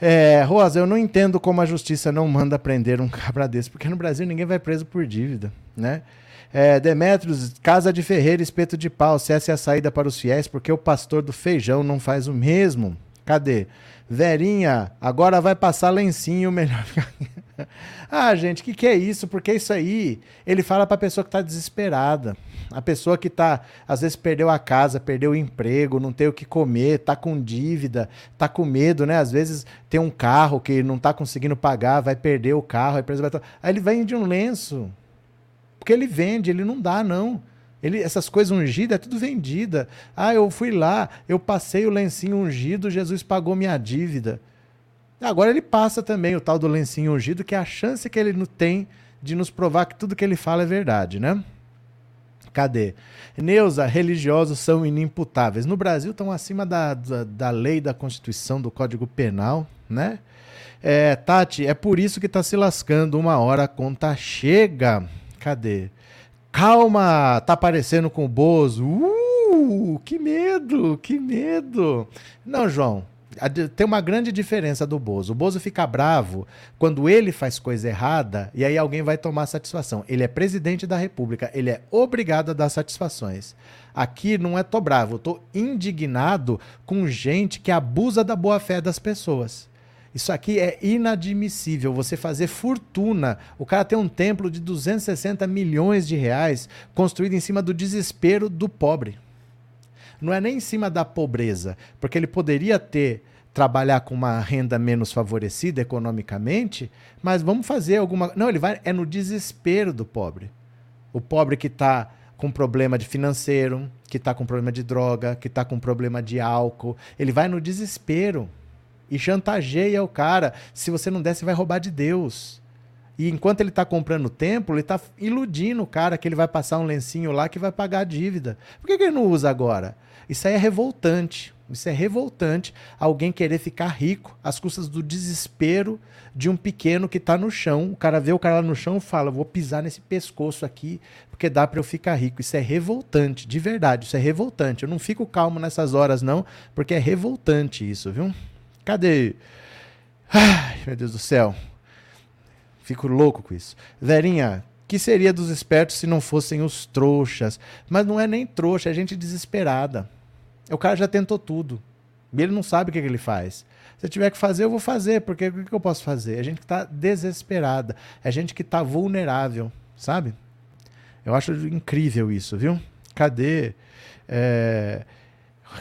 [SPEAKER 1] É, Rosa, eu não entendo como a justiça não manda prender um (laughs) cabra desse, porque no Brasil ninguém vai preso por dívida, né? É, Demetrios, casa de ferreiro, espeto de pau, se essa é a saída para os fiéis, porque o pastor do feijão não faz o mesmo. Cadê? Verinha, agora vai passar lencinho, melhor (laughs) Ah, gente, o que, que é isso? Porque isso aí, ele fala para a pessoa que está desesperada. A pessoa que tá, às vezes perdeu a casa, perdeu o emprego, não tem o que comer, tá com dívida, tá com medo, né? Às vezes tem um carro que não tá conseguindo pagar, vai perder o carro, a empresa vai. Aí ele vem de um lenço. Porque ele vende, ele não dá, não. Ele, essas coisas ungidas é tudo vendida. Ah, eu fui lá, eu passei o lencinho ungido, Jesus pagou minha dívida. Agora ele passa também o tal do lencinho ungido, que é a chance que ele não tem de nos provar que tudo que ele fala é verdade, né? Cadê? Neuza, religiosos são inimputáveis. No Brasil estão acima da, da, da, lei, da Constituição, do Código Penal, né? É, Tati, é por isso que está se lascando. Uma hora a conta chega. Cadê? Calma, tá aparecendo com o Bozo. Uh, que medo, que medo. Não, João, tem uma grande diferença do Bozo. O Bozo fica bravo quando ele faz coisa errada e aí alguém vai tomar satisfação. Ele é presidente da República, ele é obrigado a dar satisfações. Aqui não é tô bravo, tô indignado com gente que abusa da boa fé das pessoas. Isso aqui é inadmissível. Você fazer fortuna. O cara tem um templo de 260 milhões de reais construído em cima do desespero do pobre. Não é nem em cima da pobreza, porque ele poderia ter trabalhar com uma renda menos favorecida economicamente, mas vamos fazer alguma. Não, ele vai é no desespero do pobre. O pobre que está com problema de financeiro, que está com problema de droga, que está com problema de álcool, ele vai no desespero e chantageia o cara. Se você não der, você vai roubar de Deus. E enquanto ele está comprando o templo, ele está iludindo o cara que ele vai passar um lencinho lá que vai pagar a dívida. Por que, que ele não usa agora? Isso aí é revoltante. Isso é revoltante. Alguém querer ficar rico às custas do desespero de um pequeno que está no chão. O cara vê o cara lá no chão e fala: Vou pisar nesse pescoço aqui porque dá para eu ficar rico. Isso é revoltante, de verdade. Isso é revoltante. Eu não fico calmo nessas horas, não, porque é revoltante isso, viu? Cadê? Ai, meu Deus do céu. Fico louco com isso. Verinha, que seria dos espertos se não fossem os trouxas? Mas não é nem trouxa, é gente desesperada. O cara já tentou tudo. E ele não sabe o que, que ele faz. Se eu tiver que fazer, eu vou fazer, porque o que, que eu posso fazer? É gente que está desesperada. É gente que está vulnerável, sabe? Eu acho incrível isso, viu? Cadê? É...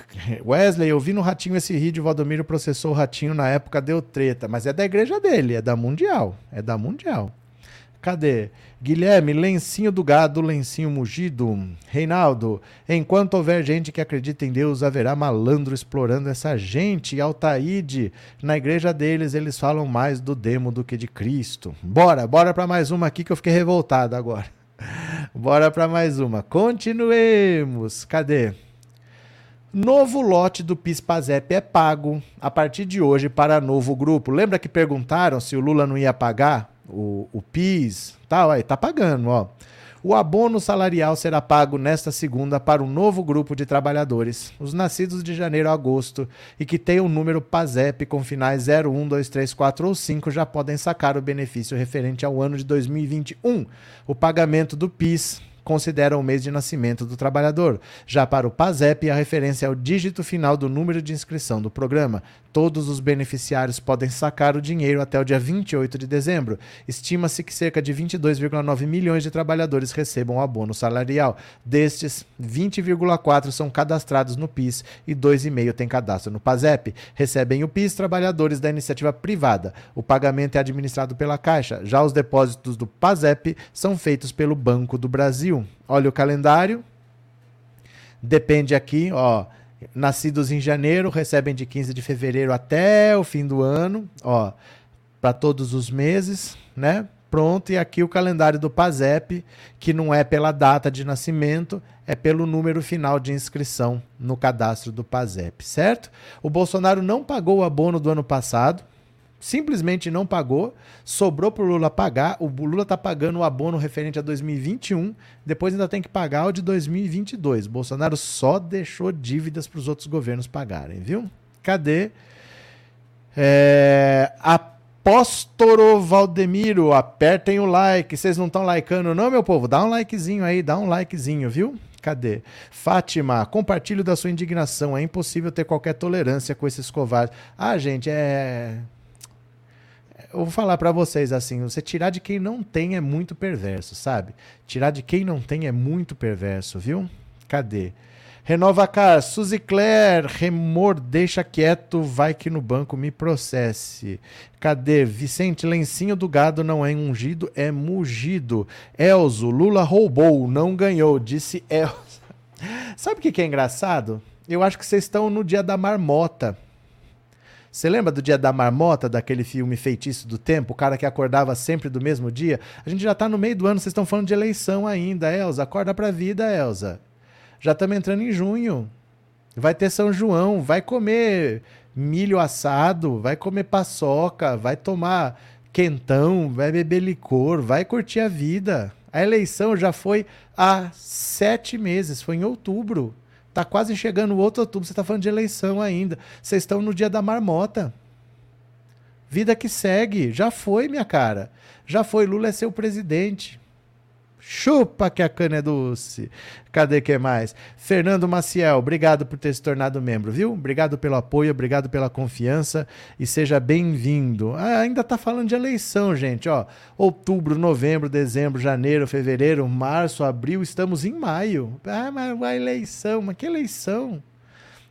[SPEAKER 1] (laughs) Wesley, eu vi no Ratinho esse vídeo, Valdomiro processou o Ratinho na época, deu treta, mas é da igreja dele, é da Mundial, é da Mundial. Cadê? Guilherme, lencinho do gado, lencinho mugido. Reinaldo, enquanto houver gente que acredita em Deus, haverá malandro explorando essa gente. Altaíde, na igreja deles, eles falam mais do demo do que de Cristo. Bora, bora para mais uma aqui que eu fiquei revoltado agora. (laughs) Bora para mais uma. Continuemos. Cadê? Novo lote do PIS-PASEP é pago a partir de hoje para novo grupo. Lembra que perguntaram se o Lula não ia pagar o, o PIS? Tá, aí, tá pagando, ó. O abono salarial será pago nesta segunda para um novo grupo de trabalhadores, os nascidos de janeiro a agosto e que tenham o número PASEP com finais 01, 2, 3, 4 ou 5 já podem sacar o benefício referente ao ano de 2021. O pagamento do PIS considera o mês de nascimento do trabalhador. Já para o PASEP, a referência é o dígito final do número de inscrição do programa. Todos os beneficiários podem sacar o dinheiro até o dia 28 de dezembro. Estima-se que cerca de 22,9 milhões de trabalhadores recebam o abono salarial. Destes, 20,4 são cadastrados no PIS e 2,5 têm cadastro no PASEP. Recebem o PIS trabalhadores da iniciativa privada. O pagamento é administrado pela Caixa. Já os depósitos do PASEP são feitos pelo Banco do Brasil. Olha o calendário. Depende aqui, ó nascidos em janeiro recebem de 15 de fevereiro até o fim do ano, ó, para todos os meses, né? Pronto, e aqui o calendário do PASEP, que não é pela data de nascimento, é pelo número final de inscrição no cadastro do PASEP, certo? O Bolsonaro não pagou o abono do ano passado, simplesmente não pagou, sobrou para o Lula pagar. O Lula está pagando o abono referente a 2021, depois ainda tem que pagar o de 2022. Bolsonaro só deixou dívidas para os outros governos pagarem, viu? Cadê? É, Apóstoro Valdemiro, apertem o like. Vocês não estão likeando, não, meu povo? Dá um likezinho aí, dá um likezinho, viu? Cadê? Fátima, compartilho da sua indignação. É impossível ter qualquer tolerância com esses covardes. Ah, gente, é eu vou falar para vocês assim, você tirar de quem não tem é muito perverso, sabe? Tirar de quem não tem é muito perverso, viu? Cadê? Renova Car, Suzy Claire, Remor, deixa quieto, vai que no banco me processe. Cadê? Vicente, lencinho do gado não é ungido, é mugido. Elzo, Lula roubou, não ganhou, disse Elzo. (laughs) Sabe o que, é engraçado? Eu acho que vocês estão no dia da marmota. Você lembra do dia da marmota, daquele filme Feitiço do Tempo? O cara que acordava sempre do mesmo dia? A gente já tá no meio do ano, vocês estão falando de eleição ainda, Elza. Acorda pra vida, Elza. Já estamos entrando em junho. Vai ter São João, vai comer milho assado, vai comer paçoca, vai tomar quentão, vai beber licor, vai curtir a vida. A eleição já foi há sete meses, foi em outubro. Tá quase chegando o outro outubro, você está falando de eleição ainda. Vocês estão no dia da marmota. Vida que segue. Já foi, minha cara. Já foi. Lula é seu presidente. Chupa que a cana é doce. Cadê que mais? Fernando Maciel, obrigado por ter se tornado membro, viu? Obrigado pelo apoio, obrigado pela confiança e seja bem-vindo. Ah, ainda tá falando de eleição, gente, ó. Outubro, novembro, dezembro, janeiro, fevereiro, março, abril, estamos em maio. Ah, mas a eleição, mas que eleição?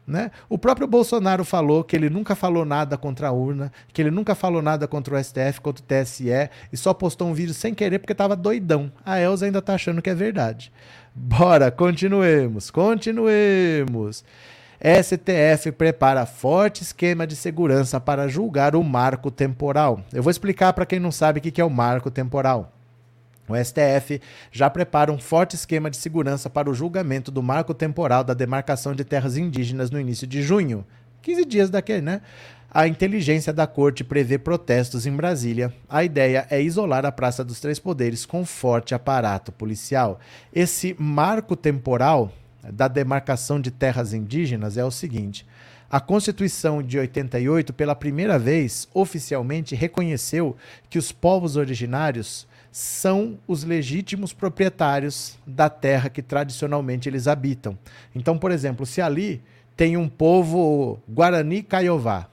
[SPEAKER 1] Né? O próprio Bolsonaro falou que ele nunca falou nada contra a urna, que ele nunca falou nada contra o STF, contra o TSE, e só postou um vídeo sem querer porque estava doidão. A Elza ainda está achando que é verdade. Bora, continuemos, continuemos. STF prepara forte esquema de segurança para julgar o marco temporal. Eu vou explicar para quem não sabe o que é o marco temporal. O STF já prepara um forte esquema de segurança para o julgamento do marco temporal da demarcação de terras indígenas no início de junho. 15 dias daquele, né? A inteligência da corte prevê protestos em Brasília. A ideia é isolar a Praça dos Três Poderes com forte aparato policial. Esse marco temporal da demarcação de terras indígenas é o seguinte: a Constituição de 88, pela primeira vez, oficialmente reconheceu que os povos originários são os legítimos proprietários da terra que tradicionalmente eles habitam. Então, por exemplo, se ali tem um povo Guarani Caiová,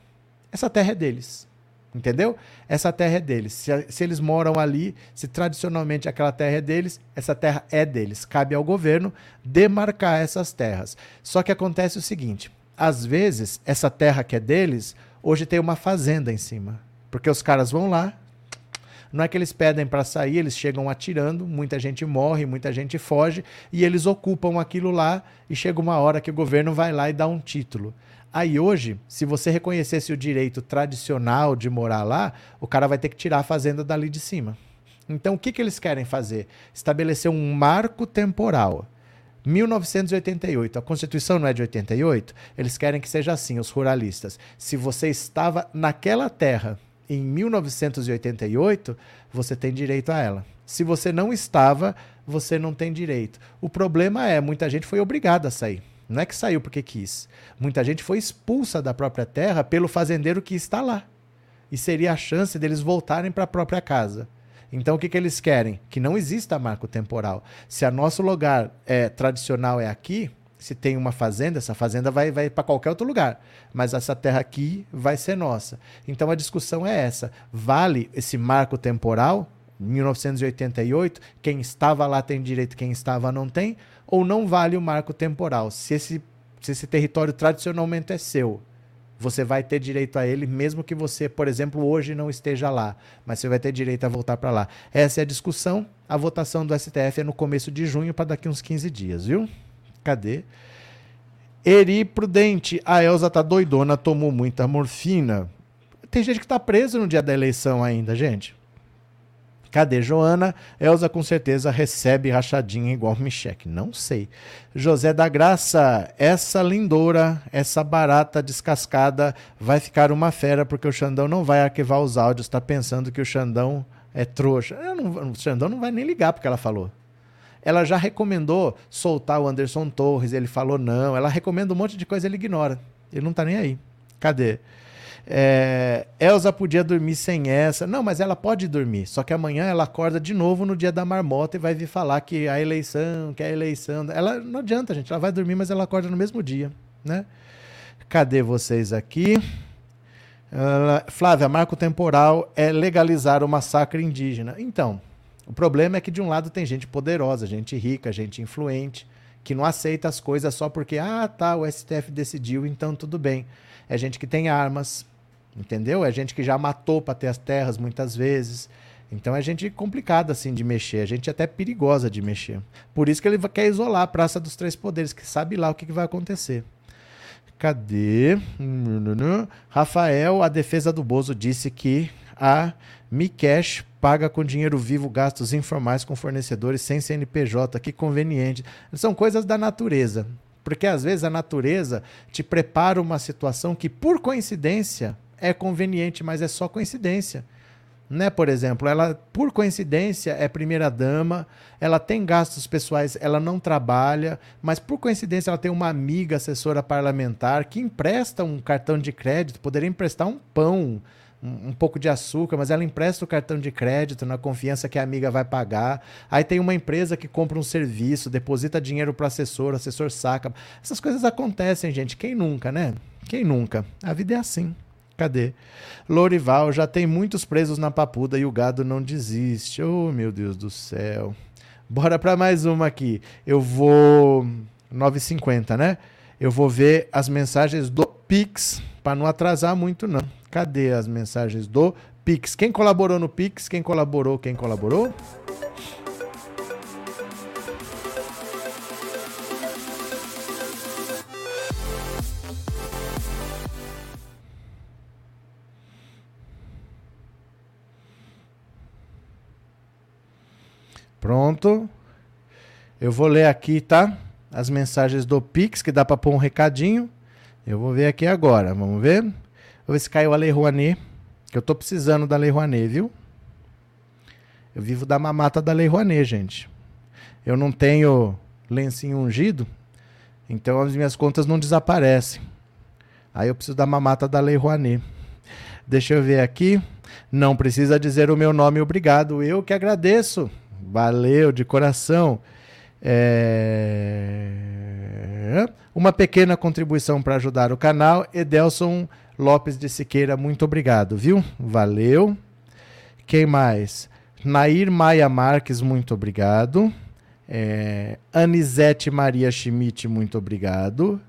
[SPEAKER 1] essa terra é deles. Entendeu? Essa terra é deles. Se, se, eles moram ali, se tradicionalmente aquela terra é deles, essa terra é deles. Cabe ao governo demarcar essas terras. Só que acontece o seguinte: às vezes, essa terra que é deles, hoje tem uma fazenda em cima. Porque os caras vão lá, Não é que eles pedem para sair, eles chegam atirando, muita gente morre, muita gente foge e eles ocupam aquilo lá e chega uma hora que o governo vai lá e dá um título. Aí hoje, se você reconhecesse o direito tradicional de morar lá, o cara vai ter que tirar a fazenda dali de cima. Então, o que, que eles querem fazer? Estabelecer um marco temporal. 1988, a Constituição não é de 88? Eles querem que seja assim, os ruralistas. Se você estava naquela terra em 1988, você tem direito a ela. Se você não estava, você não tem direito. O problema é, muita gente foi obrigada a sair. Não é que saiu porque quis. Muita gente foi expulsa da própria terra pelo fazendeiro que está lá. E seria a chance deles voltarem para a própria casa. Então, o que, que eles querem? Que não exista marco temporal. Se a nosso lugar é, tradicional é aqui, se tem uma fazenda, essa fazenda vai, vai para qualquer outro lugar. Mas essa terra aqui vai ser nossa. Então, a discussão é essa. Vale esse marco temporal? 1988, quem estava lá tem direito, quem estava não tem? Ou não vale o marco temporal? Se esse, se esse território tradicionalmente é seu, você vai ter direito a ele, mesmo que você, por exemplo, hoje não esteja lá, mas você vai ter direito a voltar para lá. Essa é a discussão. A votação do STF é no começo de junho, para daqui uns 15 dias, viu? Cadê? Eri Prudente. A Elza tá doidona, tomou muita morfina. Tem gente que tá preso no dia da eleição ainda, gente. Cadê Joana? Elza com certeza recebe rachadinha igual Micheque. Não sei. José da Graça, essa lindora, essa barata descascada vai ficar uma fera porque o Xandão não vai arquivar os áudios. Tá pensando que o Xandão é trouxa. Não, o Xandão não vai nem ligar porque ela falou. Ela já recomendou soltar o Anderson Torres, ele falou não. Ela recomenda um monte de coisa, ele ignora. Ele não tá nem aí. Cadê? É, Elsa podia dormir sem essa. Não, mas ela pode dormir. Só que amanhã ela acorda de novo no dia da marmota e vai vir falar que a eleição, que a eleição. Ela não adianta, gente. Ela vai dormir, mas ela acorda no mesmo dia, né? Cadê vocês aqui? Uh, Flávia, marco temporal é legalizar o massacre indígena. Então, o problema é que de um lado tem gente poderosa, gente rica, gente influente, que não aceita as coisas só porque, ah, tá, o STF decidiu, então tudo bem. É gente que tem armas, Entendeu? É gente que já matou para ter as terras muitas vezes. Então é gente complicada assim de mexer, é gente até perigosa de mexer. Por isso que ele quer isolar a Praça dos Três Poderes, que sabe lá o que, que vai acontecer. Cadê? Rafael, a defesa do Bozo disse que a Mikesh paga com dinheiro vivo gastos informais com fornecedores sem CNPJ. Que conveniente. São coisas da natureza. Porque às vezes a natureza te prepara uma situação que, por coincidência, é conveniente, mas é só coincidência. Né? Por exemplo, ela, por coincidência, é primeira dama, ela tem gastos pessoais, ela não trabalha, mas por coincidência ela tem uma amiga assessora parlamentar que empresta um cartão de crédito, poderia emprestar um pão, um, um pouco de açúcar, mas ela empresta o cartão de crédito na confiança que a amiga vai pagar. Aí tem uma empresa que compra um serviço, deposita dinheiro para assessor, o assessor saca. Essas coisas acontecem, gente. Quem nunca, né? Quem nunca? A vida é assim. Cadê? Lorival já tem muitos presos na papuda e o gado não desiste. Oh, meu Deus do céu. Bora para mais uma aqui. Eu vou 9:50, né? Eu vou ver as mensagens do Pix para não atrasar muito não. Cadê as mensagens do Pix? Quem colaborou no Pix? Quem colaborou? Quem colaborou? Pronto. Eu vou ler aqui, tá? As mensagens do Pix, que dá para pôr um recadinho. Eu vou ver aqui agora. Vamos ver. Vou ver se caiu a Lei Rouanet. Que eu tô precisando da Lei Rouanet, viu? Eu vivo da mamata da Lei Rouanet, gente. Eu não tenho lencinho ungido, então as minhas contas não desaparecem. Aí eu preciso da mamata da Lei Rouanet. Deixa eu ver aqui. Não precisa dizer o meu nome, obrigado. Eu que agradeço. Valeu de coração. É... Uma pequena contribuição para ajudar o canal. Edelson Lopes de Siqueira, muito obrigado, viu? Valeu. Quem mais? Nair Maia Marques, muito obrigado. É... Anisete Maria Schmidt, muito obrigado.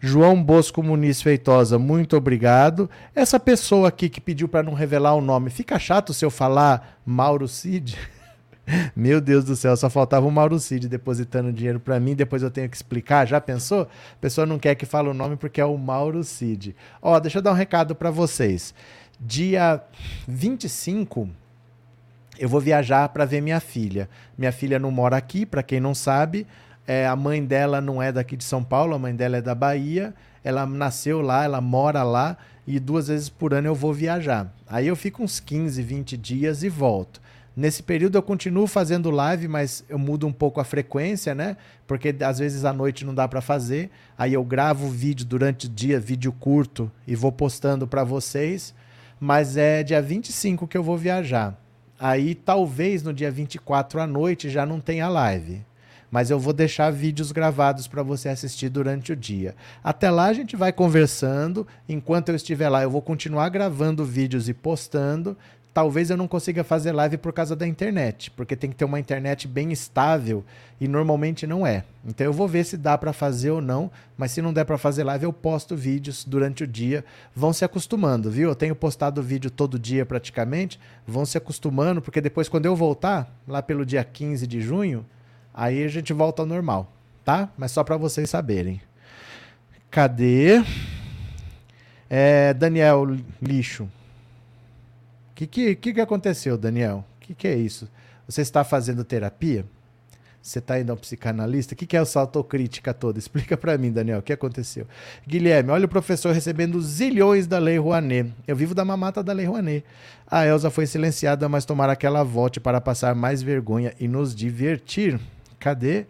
[SPEAKER 1] João Bosco Muniz Feitosa, muito obrigado. Essa pessoa aqui que pediu para não revelar o nome, fica chato se eu falar Mauro Cid? (laughs) (laughs) Meu Deus do céu, só faltava o Mauro Cid depositando dinheiro para mim, depois eu tenho que explicar. Já pensou? A pessoa não quer que fale o nome porque é o Mauro Cid. Ó, deixa eu dar um recado para vocês. Dia 25, eu vou viajar para ver minha filha. Minha filha não mora aqui, para quem não sabe. É, a mãe dela não é daqui de São Paulo, a mãe dela é da Bahia. Ela nasceu lá, ela mora lá e duas vezes por ano eu vou viajar. Aí eu fico uns 15, 20 dias e volto. Nesse período eu continuo fazendo live, mas eu mudo um pouco a frequência, né? Porque às vezes à noite não dá para fazer. Aí eu gravo vídeo durante o dia, vídeo curto, e vou postando para vocês. Mas é dia 25 que eu vou viajar. Aí talvez no dia 24 à noite já não tenha live. Mas eu vou deixar vídeos gravados para você assistir durante o dia. Até lá a gente vai conversando. Enquanto eu estiver lá, eu vou continuar gravando vídeos e postando talvez eu não consiga fazer live por causa da internet, porque tem que ter uma internet bem estável e normalmente não é. Então eu vou ver se dá para fazer ou não, mas se não der para fazer live eu posto vídeos durante o dia. Vão se acostumando, viu? Eu tenho postado vídeo todo dia praticamente, vão se acostumando, porque depois quando eu voltar, lá pelo dia 15 de junho, aí a gente volta ao normal, tá? Mas só para vocês saberem. Cadê? É, Daniel Lixo. O que, que, que aconteceu, Daniel? O que, que é isso? Você está fazendo terapia? Você está indo ao psicanalista? O que, que é essa autocrítica toda? Explica para mim, Daniel, o que aconteceu? Guilherme, olha o professor recebendo zilhões da Lei Rouanet. Eu vivo da mamata da Lei Rouanet. A Elsa foi silenciada, mas tomara que ela volte para passar mais vergonha e nos divertir. Cadê?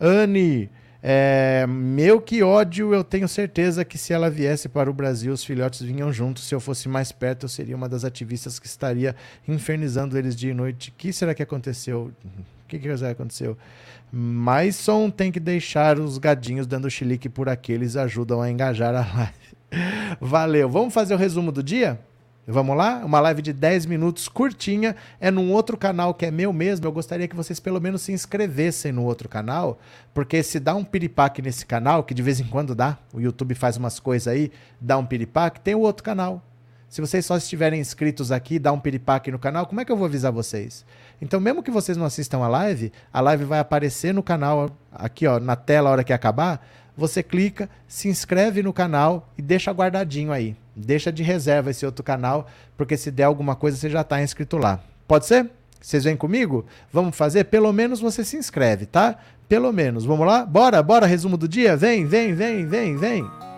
[SPEAKER 1] Anne, é, meu que ódio, eu tenho certeza que se ela viesse para o Brasil, os filhotes vinham juntos. Se eu fosse mais perto, eu seria uma das ativistas que estaria infernizando eles dia e noite. Que será que aconteceu? O que, que aconteceu? Maison tem que deixar os gadinhos dando chilique por aqui, eles ajudam a engajar a live. (laughs) Valeu. Vamos fazer o resumo do dia? Vamos lá? Uma live de 10 minutos curtinha. É num outro canal que é meu mesmo. Eu gostaria que vocês pelo menos se inscrevessem no outro canal. Porque se dá um piripaque nesse canal, que de vez em quando dá, o YouTube faz umas coisas aí, dá um piripaque, tem o outro canal. Se vocês só estiverem inscritos aqui, dá um piripaque no canal, como é que eu vou avisar vocês? Então, mesmo que vocês não assistam a live, a live vai aparecer no canal, aqui ó, na tela a hora que acabar. Você clica, se inscreve no canal e deixa guardadinho aí. Deixa de reserva esse outro canal, porque se der alguma coisa você já está inscrito lá. Pode ser? Vocês vêm comigo? Vamos fazer? Pelo menos você se inscreve, tá? Pelo menos. Vamos lá? Bora, bora, resumo do dia? Vem, vem, vem, vem, vem.